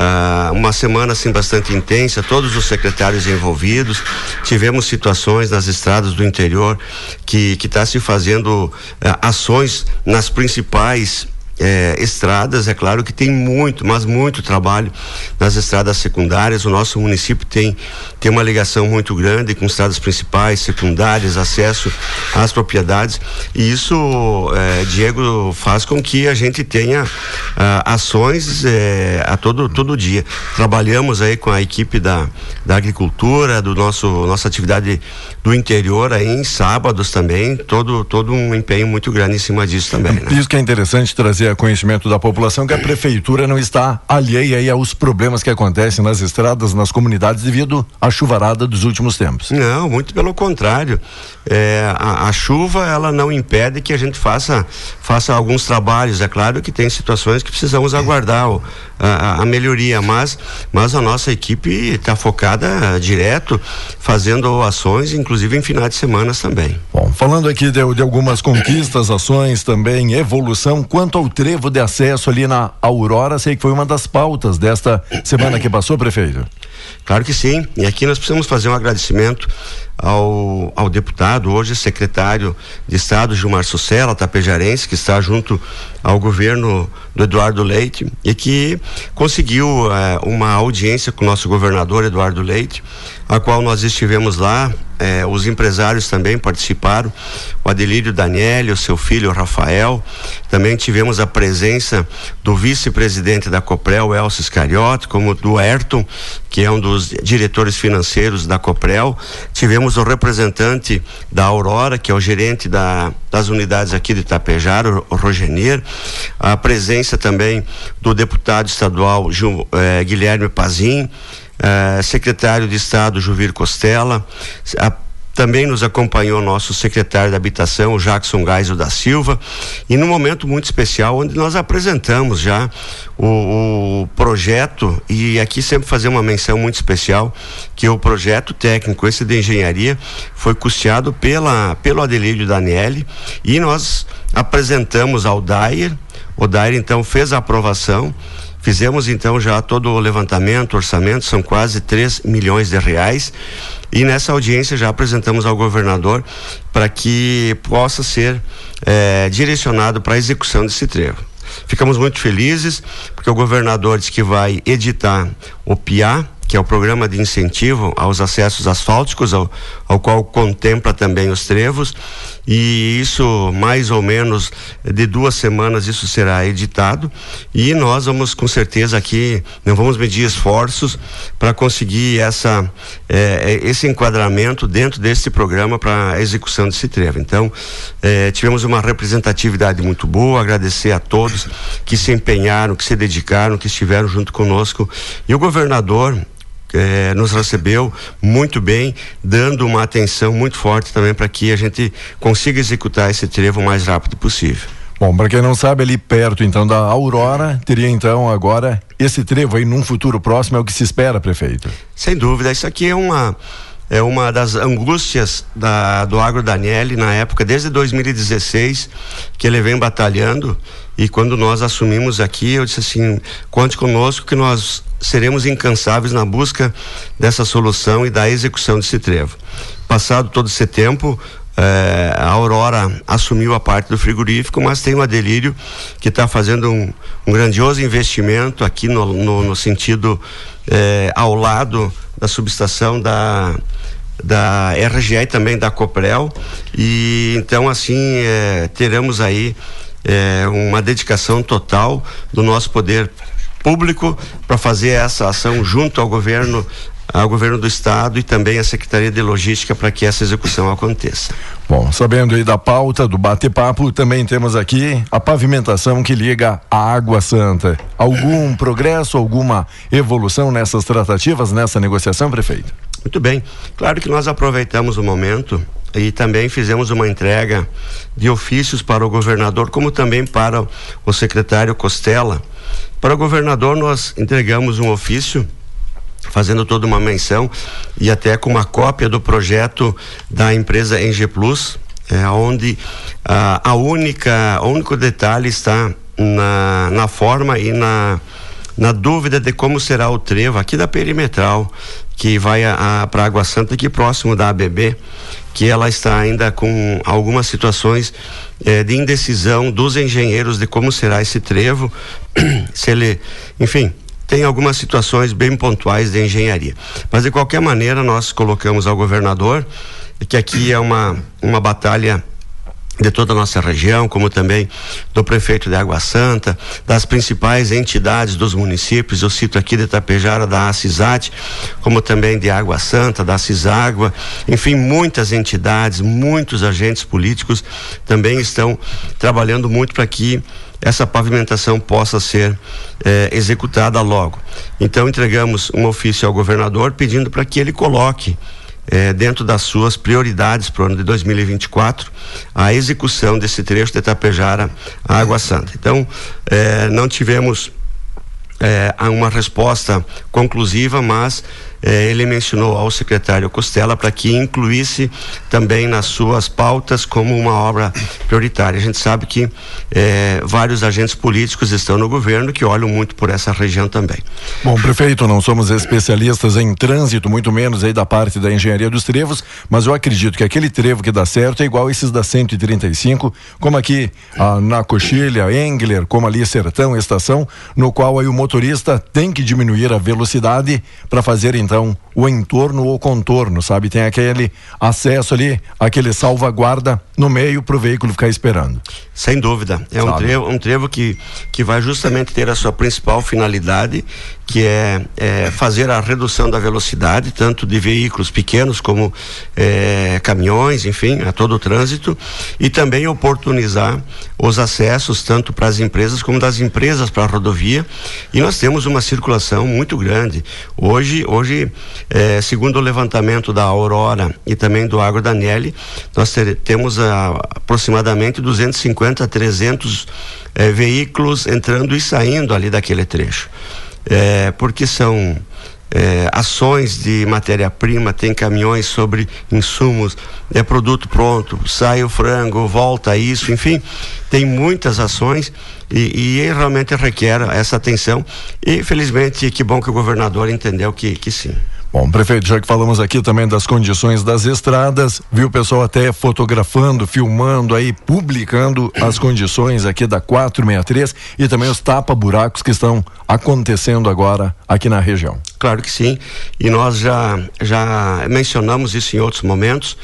ah, uma semana assim bastante intensa, todos os secretários envolvidos, tivemos situações nas estradas do interior que está se fazendo ah, ações nas principais eh, estradas, é claro que tem muito, mas muito trabalho nas estradas secundárias. O nosso município tem tem uma ligação muito grande com estradas principais, secundárias, acesso às propriedades. E isso, eh, Diego, faz com que a gente tenha ah, ações eh, a todo todo dia. Trabalhamos aí com a equipe da da agricultura, do nosso nossa atividade do interior aí em sábados também, todo todo um empenho muito grande em cima disso também, né? Isso que é interessante trazer a conhecimento da população que a prefeitura não está alheia aos problemas que acontecem nas estradas, nas comunidades devido à chuvarada dos últimos tempos. Não, muito pelo contrário. É, a, a chuva ela não impede que a gente faça faça alguns trabalhos. É claro que tem situações que precisamos aguardar o- a, a melhoria, mas mas a nossa equipe está focada direto fazendo ações, inclusive em finais de semana também. Bom, falando aqui de, de algumas conquistas, ações também, evolução, quanto ao trevo de acesso ali na Aurora, sei que foi uma das pautas desta semana que passou, prefeito. Claro que sim. E aqui nós precisamos fazer um agradecimento ao, ao deputado, hoje secretário de Estado, Gilmar Sucella, tapejarense, que está junto ao governo do Eduardo Leite e que conseguiu eh, uma audiência com o nosso governador Eduardo Leite, a qual nós estivemos lá, eh, os empresários também participaram, o Adelírio Daniele, o seu filho Rafael, também tivemos a presença do vice-presidente da Coprel, Elcio Iscariote, como do Ayrton, que é um dos diretores financeiros da Coprel, tivemos o representante da Aurora, que é o gerente da, das unidades aqui de Itapejara, o, Rogenir, a presença também do deputado estadual Ju, eh, Guilherme Pazin, eh, secretário de Estado Juvir Costela, a também nos acompanhou nosso secretário da Habitação, Jackson Geisel da Silva, e num momento muito especial, onde nós apresentamos já o, o projeto, e aqui sempre fazer uma menção muito especial, que o projeto técnico, esse de engenharia, foi custeado pela, pelo Adelírio Daniele, e nós apresentamos ao Dair, o Dair então fez a aprovação, Fizemos então já todo o levantamento, orçamento, são quase 3 milhões de reais. E nessa audiência já apresentamos ao governador para que possa ser eh, direcionado para a execução desse trevo. Ficamos muito felizes porque o governador disse que vai editar o PIA, que é o programa de incentivo aos acessos asfálticos ao, ao qual contempla também os trevos e isso mais ou menos de duas semanas isso será editado e nós vamos com certeza aqui não vamos medir esforços para conseguir essa eh, esse enquadramento dentro desse programa para a execução desse trevo. Então eh, tivemos uma representatividade muito boa, agradecer a todos que se empenharam, que se dedicaram, que estiveram junto conosco e o governador é, nos recebeu muito bem, dando uma atenção muito forte também para que a gente consiga executar esse trevo o mais rápido possível. Bom, para quem não sabe, ali perto então da Aurora, teria então agora esse trevo aí num futuro próximo é o que se espera, prefeito? Sem dúvida, isso aqui é uma é uma das angústias da, do Agro Daniele na época, desde 2016, que ele vem batalhando. E quando nós assumimos aqui, eu disse assim: conte conosco que nós seremos incansáveis na busca dessa solução e da execução desse trevo. Passado todo esse tempo, eh, a Aurora assumiu a parte do frigorífico, mas tem o Adelírio que está fazendo um, um, grandioso investimento aqui no, no, no sentido eh, ao lado da subestação da da RGE e também da Coprel e então assim é, teremos aí é, uma dedicação total do nosso poder público para fazer essa ação junto ao governo ao governo do estado e também à Secretaria de Logística para que essa execução aconteça. Bom, sabendo aí da pauta do bate-papo, também temos aqui a pavimentação que liga a Água Santa. Algum progresso, alguma evolução nessas tratativas, nessa negociação, prefeito? Muito bem. Claro que nós aproveitamos o momento e também fizemos uma entrega de ofícios para o governador, como também para o secretário Costela. Para o governador, nós entregamos um ofício fazendo toda uma menção e até com uma cópia do projeto da empresa Eng Plus, é, onde a única, o único detalhe está na, na forma e na, na dúvida de como será o trevo aqui da perimetral que vai para Água Santa aqui próximo da ABB que ela está ainda com algumas situações eh, de indecisão dos engenheiros de como será esse trevo se ele enfim tem algumas situações bem pontuais de engenharia. Mas de qualquer maneira, nós colocamos ao governador que aqui é uma, uma batalha de toda a nossa região, como também do prefeito de Água Santa, das principais entidades dos municípios, eu cito aqui de Itapejara, da ACISAT, como também de Água Santa, da CISÁGUA, enfim, muitas entidades, muitos agentes políticos também estão trabalhando muito para que essa pavimentação possa ser eh, executada logo. Então entregamos um ofício ao governador pedindo para que ele coloque eh, dentro das suas prioridades para o ano de 2024 a execução desse trecho de Itapejara à Água Santa. Então eh, não tivemos uma resposta conclusiva, mas eh, ele mencionou ao secretário Costela para que incluísse também nas suas pautas como uma obra prioritária. A gente sabe que eh, vários agentes políticos estão no governo que olham muito por essa região também. Bom, prefeito, não somos especialistas em trânsito, muito menos aí da parte da engenharia dos trevos, mas eu acredito que aquele trevo que dá certo é igual esses da 135, como aqui ah, na Coxilha, Engler, como ali Sertão, estação, no qual aí o motorista tem que diminuir a velocidade para fazer então o entorno ou contorno, sabe? Tem aquele acesso ali, aquele salvaguarda no meio para o veículo ficar esperando. Sem dúvida. É um trevo, um trevo que, que vai justamente ter a sua principal finalidade, que é, é fazer a redução da velocidade, tanto de veículos pequenos como é, caminhões, enfim, a todo o trânsito, e também oportunizar os acessos tanto para as empresas como das empresas para a rodovia. E nós temos uma circulação muito grande. Hoje, hoje é, segundo o levantamento da Aurora e também do Agro Daniele, nós ter, temos a, aproximadamente 250 a 300 é, veículos entrando e saindo ali daquele trecho. É, porque são é, ações de matéria-prima, tem caminhões sobre insumos, é produto pronto, sai o frango, volta isso, enfim, tem muitas ações e, e realmente requer essa atenção e felizmente que bom que o governador entendeu que, que sim. Bom, prefeito, já que falamos aqui também das condições das estradas, viu o pessoal até fotografando, filmando aí, publicando as condições aqui da 463 e também os tapa-buracos que estão acontecendo agora aqui na região. Claro que sim. E nós já, já mencionamos isso em outros momentos.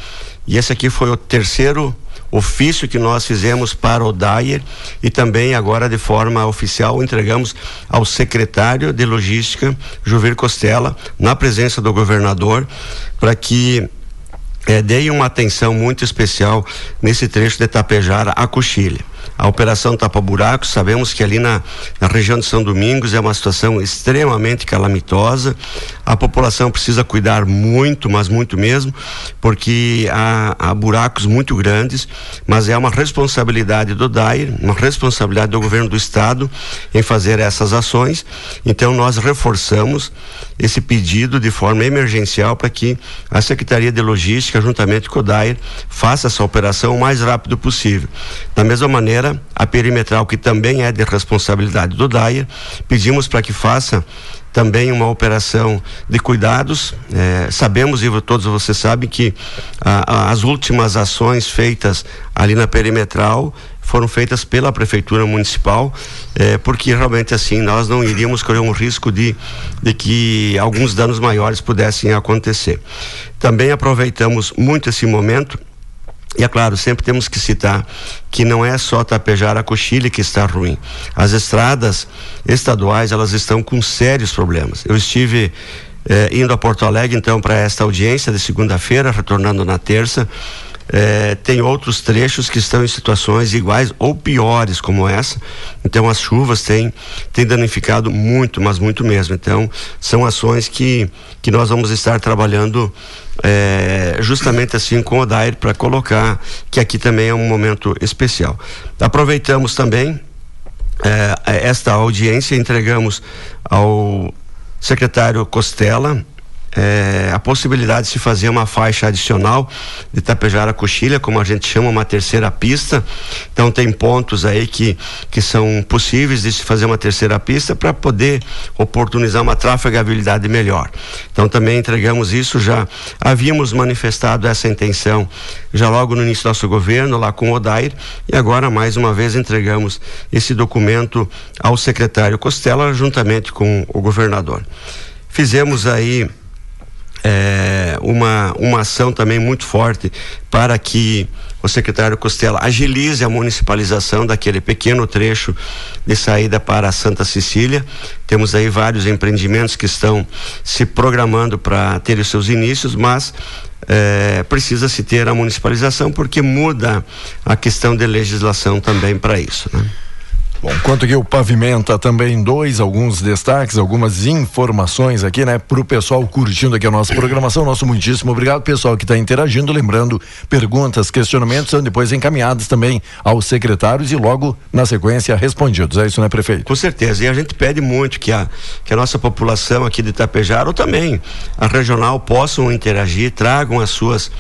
E esse aqui foi o terceiro ofício que nós fizemos para o Dyer e também agora de forma oficial entregamos ao secretário de Logística, Juvir Costela, na presença do governador, para que é, dei uma atenção muito especial nesse trecho de Tapejara a Coxilha a Operação Tapa Buracos. Sabemos que ali na, na região de São Domingos é uma situação extremamente calamitosa. A população precisa cuidar muito, mas muito mesmo, porque há, há buracos muito grandes, mas é uma responsabilidade do DAIR, uma responsabilidade do governo do estado em fazer essas ações. Então nós reforçamos esse pedido de forma emergencial para que a Secretaria de Logística, juntamente com o DAIR, faça essa operação o mais rápido possível. Da mesma maneira, a perimetral, que também é de responsabilidade do DAIA, pedimos para que faça também uma operação de cuidados. É, sabemos, e todos vocês sabem, que a, a, as últimas ações feitas ali na perimetral foram feitas pela prefeitura municipal, é, porque realmente assim nós não iríamos correr um risco de, de que alguns danos maiores pudessem acontecer. Também aproveitamos muito esse momento e é claro, sempre temos que citar que não é só Tapejara Coxilha que está ruim. As estradas estaduais, elas estão com sérios problemas. Eu estive eh, indo a Porto Alegre, então, para esta audiência de segunda-feira, retornando na terça. É, tem outros trechos que estão em situações iguais ou piores como essa. Então as chuvas têm, têm danificado muito, mas muito mesmo. Então são ações que, que nós vamos estar trabalhando é, justamente assim com o Dair para colocar que aqui também é um momento especial. Aproveitamos também é, esta audiência, entregamos ao secretário Costela é, a possibilidade de se fazer uma faixa adicional de Tapejara Coxilha, como a gente chama, uma terceira pista. Então tem pontos aí que, que são possíveis de se fazer uma terceira pista para poder oportunizar uma trafegabilidade melhor. Então também entregamos isso, já havíamos manifestado essa intenção já logo no início do nosso governo, lá com o Odair, e agora mais uma vez entregamos esse documento ao secretário Costela, juntamente com o governador. Fizemos aí é, uma, uma ação também muito forte para que o secretário Costela agilize a municipalização daquele pequeno trecho de saída para Santa Cecília. Temos aí vários empreendimentos que estão se programando para ter os seus inícios, mas é, precisa se ter a municipalização porque muda a questão de legislação também para isso. Né? Bom, quanto que o pavimenta também dois, alguns destaques, algumas informações aqui, né, para o pessoal curtindo aqui a nossa programação. Nosso muitíssimo obrigado, pessoal que está interagindo, lembrando perguntas, questionamentos são depois encaminhados também aos secretários e logo na sequência respondidos. É isso, né, prefeito? Com certeza. E a gente pede muito que a que a nossa população aqui de Itapejara ou também a regional possam interagir, tragam as suas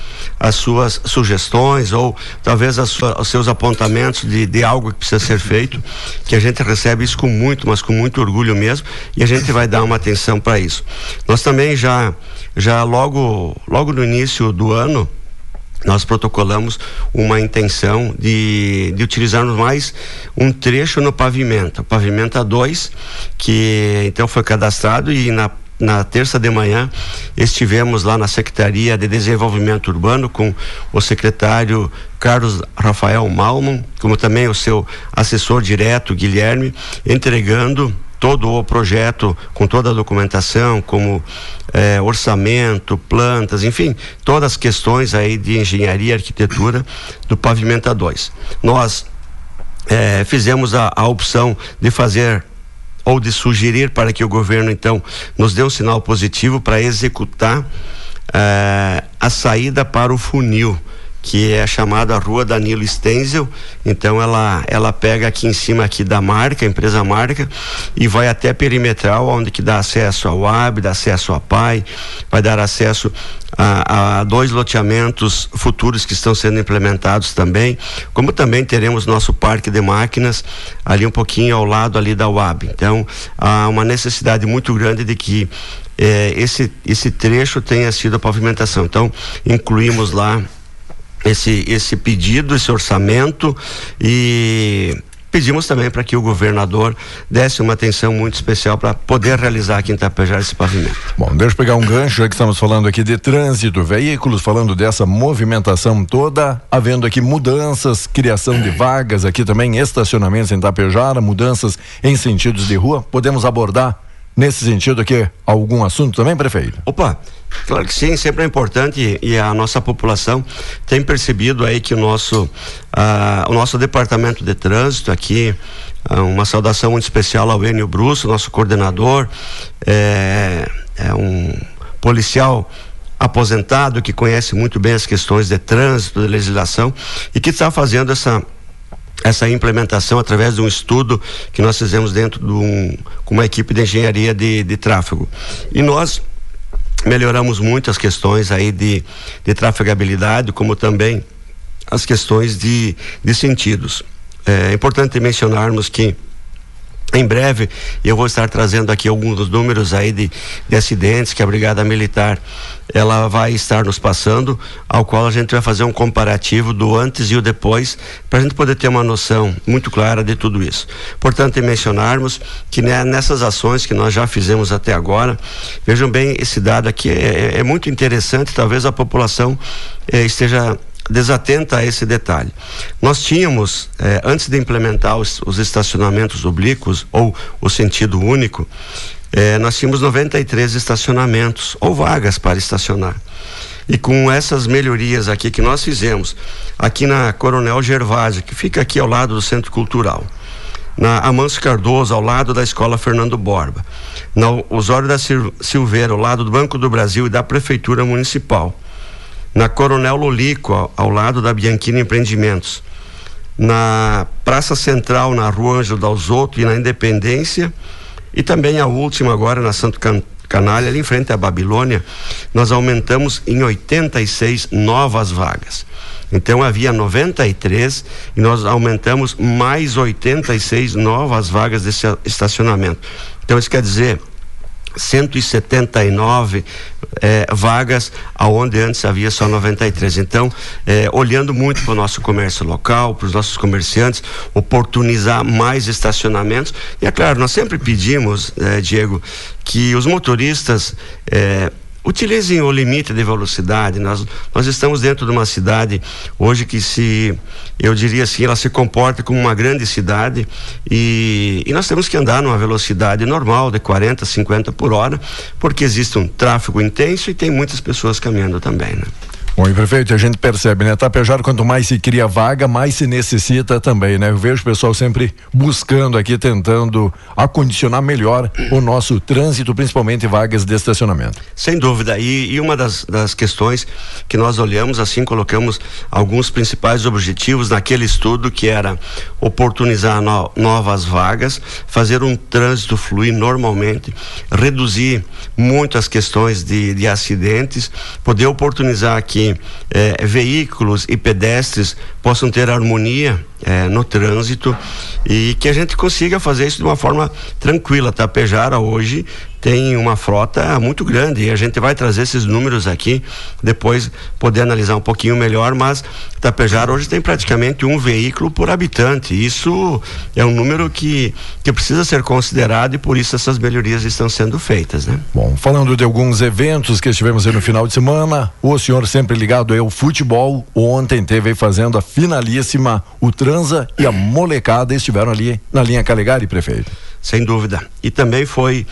as suas sugestões ou talvez as, os seus apontamentos de, de algo que precisa ser feito que a gente recebe isso com muito, mas com muito orgulho mesmo, e a gente vai dar uma atenção para isso. Nós também já, já logo, logo no início do ano, nós protocolamos uma intenção de, de utilizarmos mais um trecho no pavimento, o pavimento A2, que então foi cadastrado e na na terça de manhã estivemos lá na Secretaria de Desenvolvimento Urbano com o secretário Carlos Rafael Malman, como também o seu assessor direto Guilherme, entregando todo o projeto com toda a documentação, como eh, orçamento, plantas, enfim, todas as questões aí de engenharia e arquitetura do Pavimenta 2. Nós eh, fizemos a, a opção de fazer ou de sugerir para que o governo então nos dê um sinal positivo para executar eh, a saída para o funil que é a chamada Rua Danilo Stenzel. Então ela ela pega aqui em cima aqui da marca, empresa marca, e vai até perimetral, onde que dá acesso ao AB, dá acesso à PAI, vai dar acesso a, a, dois loteamentos futuros que estão sendo implementados também, como também teremos nosso parque de máquinas ali um pouquinho ao lado ali da UAB. Então, há uma necessidade muito grande de que eh, esse, esse trecho tenha sido a pavimentação. Então, incluímos lá esse, esse pedido, esse orçamento e pedimos também para que o governador desse uma atenção muito especial para poder realizar aqui em Itapejara esse pavimento. Bom, deixa eu pegar um gancho, já que estamos falando aqui de trânsito, veículos, falando dessa movimentação toda, havendo aqui mudanças, criação de vagas aqui também, estacionamentos em Itapejara, mudanças em sentidos de rua, podemos abordar nesse sentido aqui algum assunto também, prefeito? Opa, claro que sim, sempre é importante e a nossa população tem percebido aí que o nosso, ah, o nosso departamento de trânsito aqui, ah, uma saudação muito especial ao Enio Brusso, nosso coordenador, é, é um policial aposentado que conhece muito bem as questões de trânsito, de legislação e que está fazendo essa essa implementação através de um estudo que nós fizemos dentro de um, com uma equipe de engenharia de, de tráfego. E nós melhoramos muito as questões aí de, de trafegabilidade, como também as questões de, de sentidos. É importante mencionarmos que em breve eu vou estar trazendo aqui alguns dos números aí de, de acidentes que a Brigada Militar ela vai estar nos passando, ao qual a gente vai fazer um comparativo do antes e o depois, para a gente poder ter uma noção muito clara de tudo isso. Portanto, mencionarmos que né, nessas ações que nós já fizemos até agora, vejam bem, esse dado aqui é, é, é muito interessante, talvez a população eh, esteja desatenta a esse detalhe. Nós tínhamos, eh, antes de implementar os, os, estacionamentos oblíquos ou o sentido único, eh, nós tínhamos 93 estacionamentos ou vagas para estacionar. E com essas melhorias aqui que nós fizemos, aqui na Coronel Gervásio, que fica aqui ao lado do Centro Cultural, na Amanso Cardoso, ao lado da Escola Fernando Borba, na Osório da Silveira, ao lado do Banco do Brasil e da Prefeitura Municipal na Coronel Lolico, ao, ao lado da Bianchini Empreendimentos, na Praça Central, na Rua Ângelo Dalzotto e na Independência, e também a última agora na Santo Can Canalha, ali em frente à Babilônia, nós aumentamos em 86 novas vagas. Então havia 93 e nós aumentamos mais 86 novas vagas desse estacionamento. Então isso quer dizer 179 eh, vagas, aonde antes havia só 93. Então, eh, olhando muito para o nosso comércio local, para os nossos comerciantes, oportunizar mais estacionamentos. E é claro, nós sempre pedimos, eh, Diego, que os motoristas utilizem o limite de velocidade. Nós, nós estamos dentro de uma cidade hoje que se, eu diria assim, ela se comporta como uma grande cidade e, e nós temos que andar numa velocidade normal de 40, 50 por hora, porque existe um tráfego intenso e tem muitas pessoas caminhando também, né? Bom, e prefeito, a gente percebe, né? Tapejara, quanto mais se cria vaga, mais se necessita também, né? Eu vejo o pessoal sempre buscando aqui, tentando acondicionar melhor o nosso trânsito, principalmente vagas de estacionamento. Sem dúvida. E, e uma das, das questões que nós olhamos, assim, colocamos alguns principais objetivos naquele estudo, que era oportunizar no, novas vagas, fazer um trânsito fluir normalmente, reduzir muito as questões de, de acidentes, poder oportunizar aqui eh, veículos e pedestres possam ter harmonia eh, no trânsito e que a gente consiga fazer isso de uma forma tranquila. Tapejara hoje tem uma frota muito grande e a gente vai trazer esses números aqui depois poder analisar um pouquinho melhor, mas Tapejara hoje tem praticamente um veículo por habitante. Isso é um número que, que precisa ser considerado e por isso essas melhorias estão sendo feitas, né? Bom, falando de alguns eventos que estivemos no final de semana, o senhor sempre ligado ao futebol, ontem teve fazendo a finalíssima, o Transa e a molecada estiveram ali na linha Calegari, prefeito. Sem dúvida. E também foi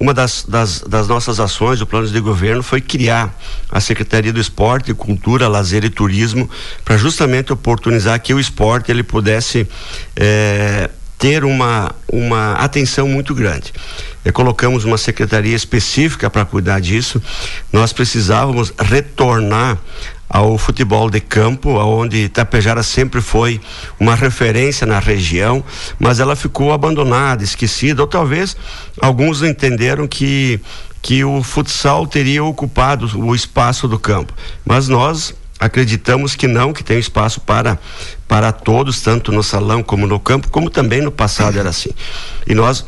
uma das, das, das, nossas ações, o plano de governo, foi criar a Secretaria do Esporte, Cultura, Lazer e Turismo, para justamente oportunizar que o esporte ele pudesse eh, ter uma, uma atenção muito grande. Colocamos uma secretaria específica para cuidar disso. Nós precisávamos retornar ao futebol de campo, onde Itapejara sempre foi uma referência na região, mas ela ficou abandonada, esquecida, ou talvez alguns entenderam que que o futsal teria ocupado o espaço do campo. Mas nós acreditamos que não, que tem espaço para para todos, tanto no salão como no campo, como também no passado era assim. E nós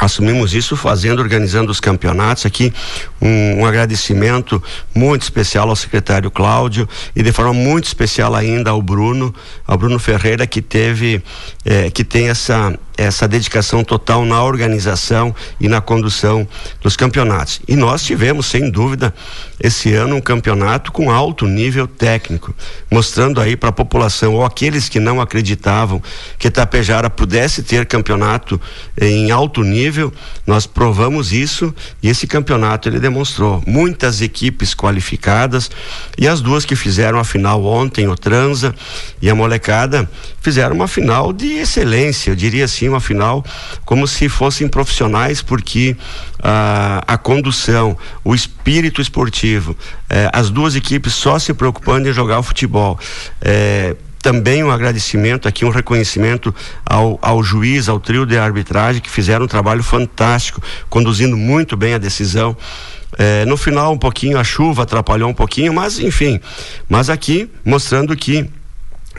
assumimos isso fazendo, organizando os campeonatos. Aqui um, um, agradecimento muito especial ao secretário Cláudio e de forma muito especial ainda ao Bruno, ao Bruno Ferreira que teve, eh, que tem essa essa dedicação total na organização e na condução dos campeonatos. E nós tivemos, sem dúvida, esse ano um campeonato com alto nível técnico, mostrando aí para a população ou aqueles que não acreditavam que Tapejara pudesse ter campeonato em alto nível, nós provamos isso e esse campeonato ele demonstrou muitas equipes qualificadas e as duas que fizeram a final ontem, o Transa e a Molecada, fizeram uma final de excelência, eu diria assim, uma final como se fossem profissionais, porque ah, a condução, o espírito esportivo, eh, as duas equipes só se preocupando em jogar o futebol. Eh, também um agradecimento aqui, um reconhecimento ao, ao juiz, ao trio de arbitragem, que fizeram um trabalho fantástico, conduzindo muito bem a decisão. É, no final, um pouquinho, a chuva atrapalhou um pouquinho, mas enfim. Mas aqui, mostrando que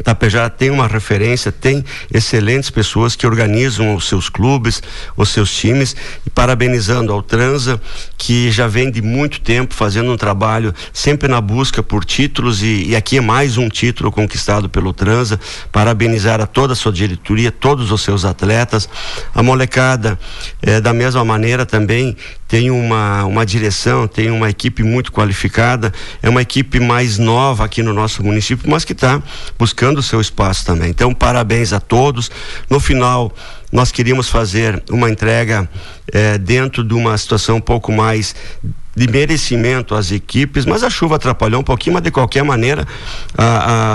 Tapejara tem uma referência, tem excelentes pessoas que organizam os seus clubes, os seus times, e parabenizando ao Transa, que já vem de muito tempo fazendo um trabalho sempre na busca por títulos, e, e aqui é mais um título conquistado pelo Transa. Parabenizar a toda a sua diretoria, todos os seus atletas, a molecada, eh, da mesma maneira também tem uma, uma direção, tem uma equipe muito qualificada, é uma equipe mais nova aqui no nosso município, mas que está buscando o seu espaço também. Então, parabéns a todos. No final, nós queríamos fazer uma entrega eh, dentro de uma situação um pouco mais de merecimento às equipes, mas a chuva atrapalhou um pouquinho, mas de qualquer maneira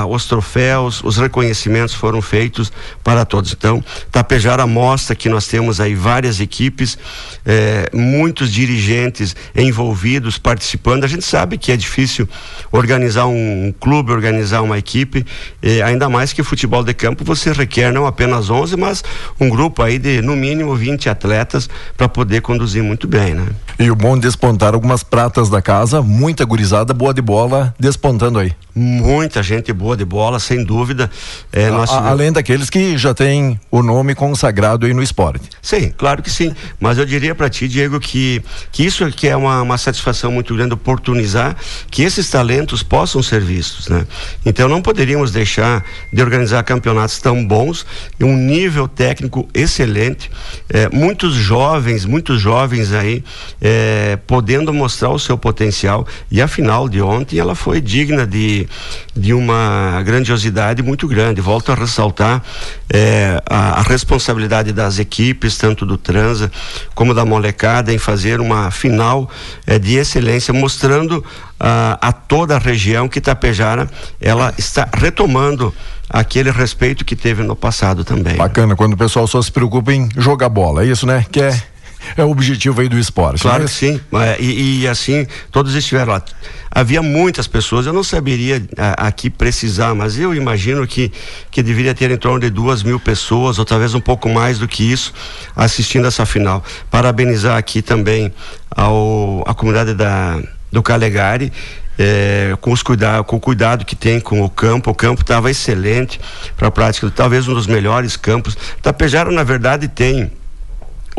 os troféus, os reconhecimentos foram feitos para todos. Então, Tapejara mostra que nós temos aí várias equipes, eh, muitos dirigentes envolvidos, participando. A gente sabe que é difícil organizar um, um clube, organizar uma equipe, eh, ainda mais que futebol de campo você requer não apenas 11, mas um grupo aí de no mínimo 20 atletas para poder conduzir muito bem, né? E o bom de despontar algumas pratas da casa, muita gurizada boa de bola despontando aí. Muita gente boa de bola, sem dúvida. É, nós... a, além daqueles que já têm o nome consagrado aí no esporte. Sim, claro que sim. Mas eu diria para ti, Diego, que, que isso que é uma, uma satisfação muito grande, oportunizar que esses talentos possam ser vistos, né? Então não poderíamos deixar de organizar campeonatos tão bons e um nível técnico excelente. É, muitos jovens, muitos jovens aí é, podendo mostrar o seu potencial. E a final de ontem ela foi digna de de uma grandiosidade muito grande. Volto a ressaltar é, a, a, responsabilidade das equipes, tanto do Transa como da molecada, em fazer uma final é, de excelência, mostrando a, a toda a região que Tapejara ela está retomando aquele respeito que teve no passado também. Bacana, quando o pessoal só se preocupa em jogar bola, é isso, né? Que é é o objetivo aí do esporte. Claro que sim. E, e, assim, todos estiveram lá. Havia muitas pessoas, eu não saberia aqui precisar, mas eu imagino que, que deveria ter em torno de duas mil pessoas, ou talvez um pouco mais do que isso, assistindo essa final. Parabenizar aqui também ao, a comunidade da, do Calegari. É, com, os cuidado, com o cuidado que tem com o campo. O campo estava excelente para a prática, talvez um dos melhores campos. Tapejara, na verdade, tem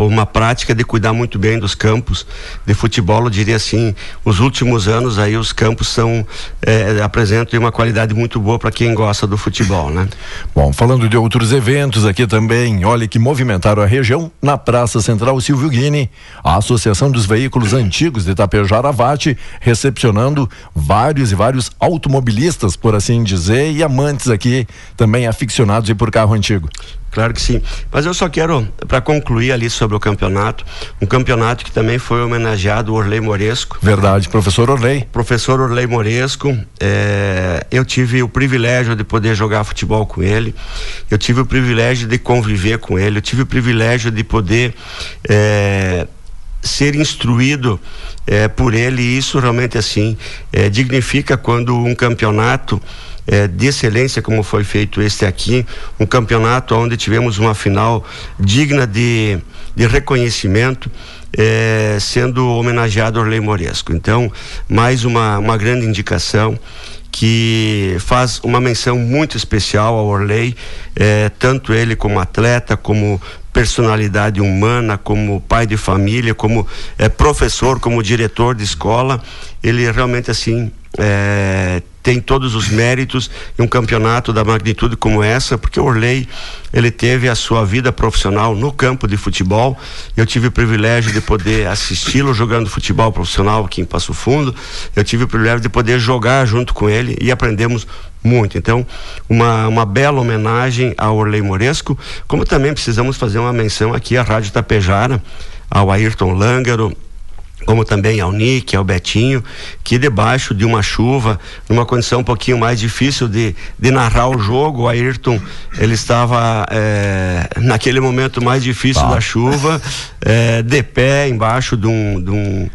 uma prática de cuidar muito bem dos campos de futebol, eu diria assim, os últimos anos aí os campos são é, apresentam uma qualidade muito boa para quem gosta do futebol, né? Bom, falando de outros eventos aqui também, olha que movimentaram a região na Praça Central Silvio Guini, a Associação dos Veículos Antigos de Itapejara Vate, recepcionando vários e vários automobilistas, por assim dizer, e amantes aqui também aficionados por carro antigo. Claro que sim. Mas eu só quero, para concluir ali sobre o campeonato, um campeonato que também foi homenageado o Orley Moresco. Verdade, professor Orley. Professor Orley Moresco. É, eu tive o privilégio de poder jogar futebol com ele. Eu tive o privilégio de conviver com ele. Eu tive o privilégio de poder. É, ser instruído é, por ele e isso realmente assim é, dignifica quando um campeonato é, de excelência, como foi feito este aqui, um campeonato onde tivemos uma final digna de, de reconhecimento. É, sendo homenageado Orley Moresco. Então, mais uma, uma grande indicação que faz uma menção muito especial ao Orley, eh, tanto ele como atleta, como personalidade humana, como pai de família, como eh, professor, como diretor de escola, ele realmente assim é, tem todos os méritos em um campeonato da magnitude como essa, porque o Orley ele teve a sua vida profissional no campo de futebol. Eu tive o privilégio de poder assisti-lo jogando futebol profissional aqui em Passo Fundo. Eu tive o privilégio de poder jogar junto com ele e aprendemos muito. Então, uma, uma bela homenagem ao Orley Moresco, como também precisamos fazer uma menção aqui à Rádio Tapejara, ao Ayrton Langaro, como também ao Nick, ao Betinho, que debaixo de uma chuva, numa condição um pouquinho mais difícil de, de narrar o jogo, o Ayrton, ele estava é, naquele momento mais difícil tá. da chuva, é, de pé embaixo de um, de um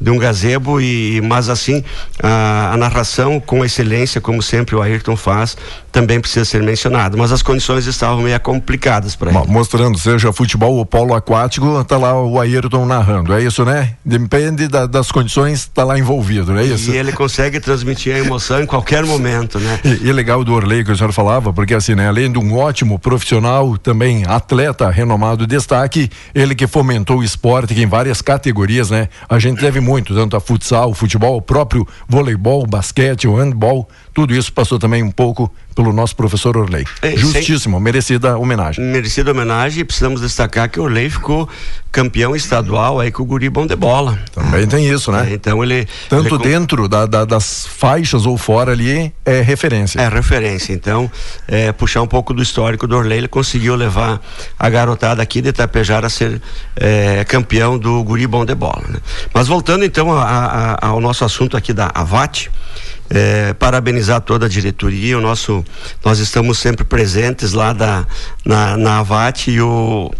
de um gazebo e mas assim a, a, narração com excelência como sempre o Ayrton faz também precisa ser mencionado mas as condições estavam meio complicadas para ele. mostrando seja futebol ou polo aquático tá lá o Ayrton narrando. É isso né? Depende da, das condições tá lá envolvido não é isso? e ele consegue transmitir a emoção em qualquer momento né? E, e legal do Orley que o senhor falava porque assim né além de um ótimo profissional também atleta renomado destaque ele que fomentou o esporte que em várias categorias né a gente deve muito, tanto a futsal, o futebol, o próprio voleibol, o basquete, o handball, tudo isso passou também um pouco pelo nosso professor Orley. É, Justíssimo, merecida homenagem. Merecida homenagem e precisamos destacar que o Orley ficou campeão estadual aí com o guri bom de bola. Também tem isso, né? É, então ele... Tanto ele... dentro da, da, das faixas ou fora ali é referência. É referência, então é, puxar um pouco do histórico do Orley, ele conseguiu levar a garotada aqui de Itapejara a ser é, campeão do guri bom de bola, né? Mas voltando então a, a, ao nosso assunto aqui da Avate, é, parabenizar toda a diretoria, o nosso, nós estamos sempre presentes lá da, na, na Avat e o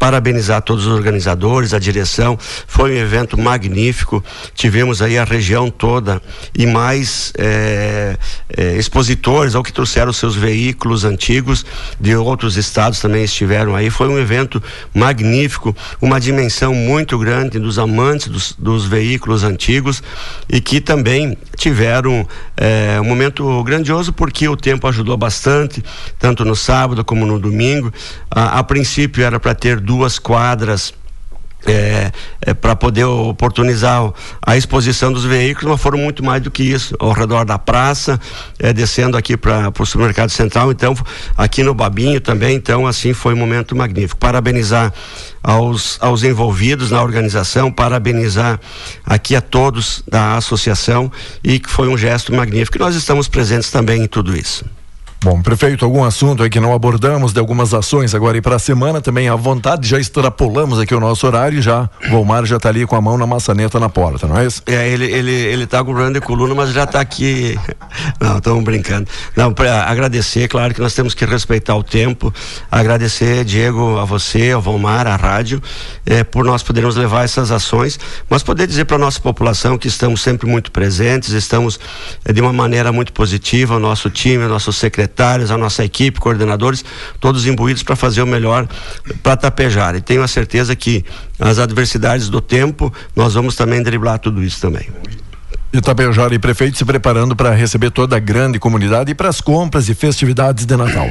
parabenizar todos os organizadores, a direção. Foi um evento magnífico. Tivemos aí a região toda e mais é, é, expositores, ao que trouxeram seus veículos antigos de outros estados também estiveram aí. Foi um evento magnífico, uma dimensão muito grande dos amantes dos, dos veículos antigos e que também tiveram é, um momento grandioso porque o tempo ajudou bastante, tanto no sábado como no domingo. A, a princípio era para ter duas quadras é, é, para poder oportunizar a exposição dos veículos, mas foram muito mais do que isso, ao redor da praça, é, descendo aqui para o supermercado central, então aqui no Babinho também, então assim foi um momento magnífico. Parabenizar aos, aos envolvidos na organização, parabenizar aqui a todos da associação e que foi um gesto magnífico. E nós estamos presentes também em tudo isso. Bom, prefeito, algum assunto aí que não abordamos de algumas ações agora e para a semana também à vontade, já extrapolamos aqui o nosso horário já o Volmar já está ali com a mão na maçaneta na porta, não é isso? É, ele, ele, ele tá com o de coluna, mas já está aqui. Não, estamos brincando. Não, para agradecer, claro que nós temos que respeitar o tempo, agradecer, Diego, a você, ao Volmar, à rádio, é, por nós podermos levar essas ações, mas poder dizer para a nossa população que estamos sempre muito presentes, estamos é, de uma maneira muito positiva, o nosso time, o nosso secretário secretários, a nossa equipe, coordenadores, todos imbuídos para fazer o melhor para Tapejar. E tenho a certeza que as adversidades do tempo, nós vamos também driblar tudo isso também. Itabejara e prefeito se preparando para receber toda a grande comunidade e para as compras e festividades de Natal.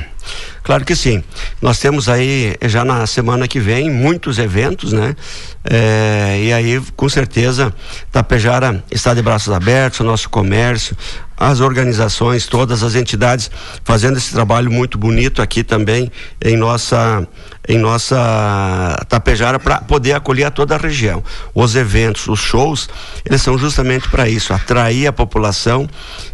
Claro que sim. Nós temos aí já na semana que vem muitos eventos, né? É, e aí, com certeza, Tapejara está de braços abertos, o nosso comércio, as organizações, todas as entidades fazendo esse trabalho muito bonito aqui também em nossa em nossa Tapejara para poder acolher a toda a região. Os eventos, os shows, eles são justamente para isso, atrair a população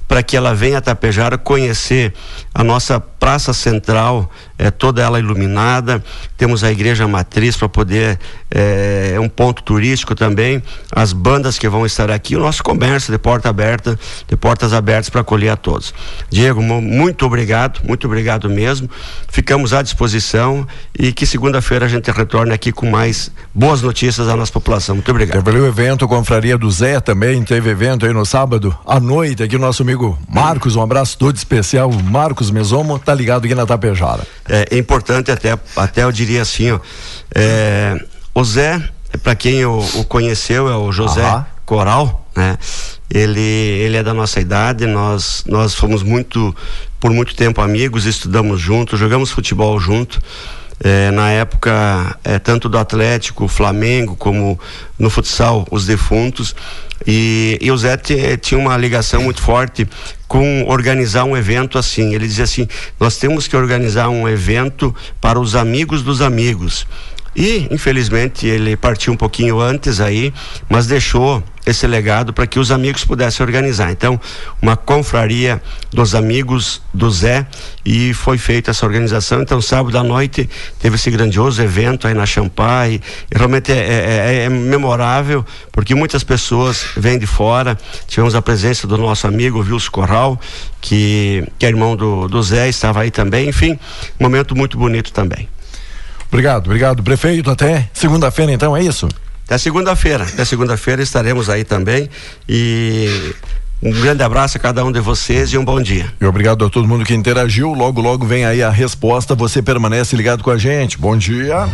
para que ela venha a Tapejara conhecer a nossa praça central, é toda ela iluminada. Temos a igreja matriz para poder é, é um ponto turístico também. As bandas que vão estar aqui, o nosso comércio de porta aberta, de portas abertas para acolher a todos. Diego, muito obrigado, muito obrigado mesmo. Ficamos à disposição e que segunda-feira a gente retorne aqui com mais boas notícias à nossa população. Muito obrigado. Teve o evento Confraria do Zé também, teve evento aí no sábado à noite aqui o nosso amigo Marcos, um abraço todo especial. Marcos Mesomo, tá ligado aqui na Tapejara. É, é importante até, até eu diria assim, ó, é, o Zé, para quem o, o, conheceu, é o José Aham. Coral, né? ele, ele é da nossa idade, nós, nós fomos muito, por muito tempo amigos, estudamos juntos, jogamos futebol junto. É, na época, é, tanto do Atlético, Flamengo, como no futsal, os defuntos. E, e o Zé tinha uma ligação muito forte com organizar um evento assim. Ele dizia assim: nós temos que organizar um evento para os amigos dos amigos. E, infelizmente, ele partiu um pouquinho antes aí, mas deixou esse legado para que os amigos pudessem organizar. Então, uma confraria dos amigos do Zé e foi feita essa organização. Então, sábado à noite teve esse grandioso evento aí na Champai. E realmente é, é, é, é memorável porque muitas pessoas vêm de fora. Tivemos a presença do nosso amigo Wilson Corral, que, que é irmão do, do Zé, estava aí também. Enfim, momento muito bonito também. Obrigado, obrigado, prefeito. Até segunda-feira, então, é isso? Até segunda-feira. Até segunda-feira estaremos aí também. E um grande abraço a cada um de vocês e um bom dia. E obrigado a todo mundo que interagiu. Logo, logo vem aí a resposta. Você permanece ligado com a gente. Bom dia.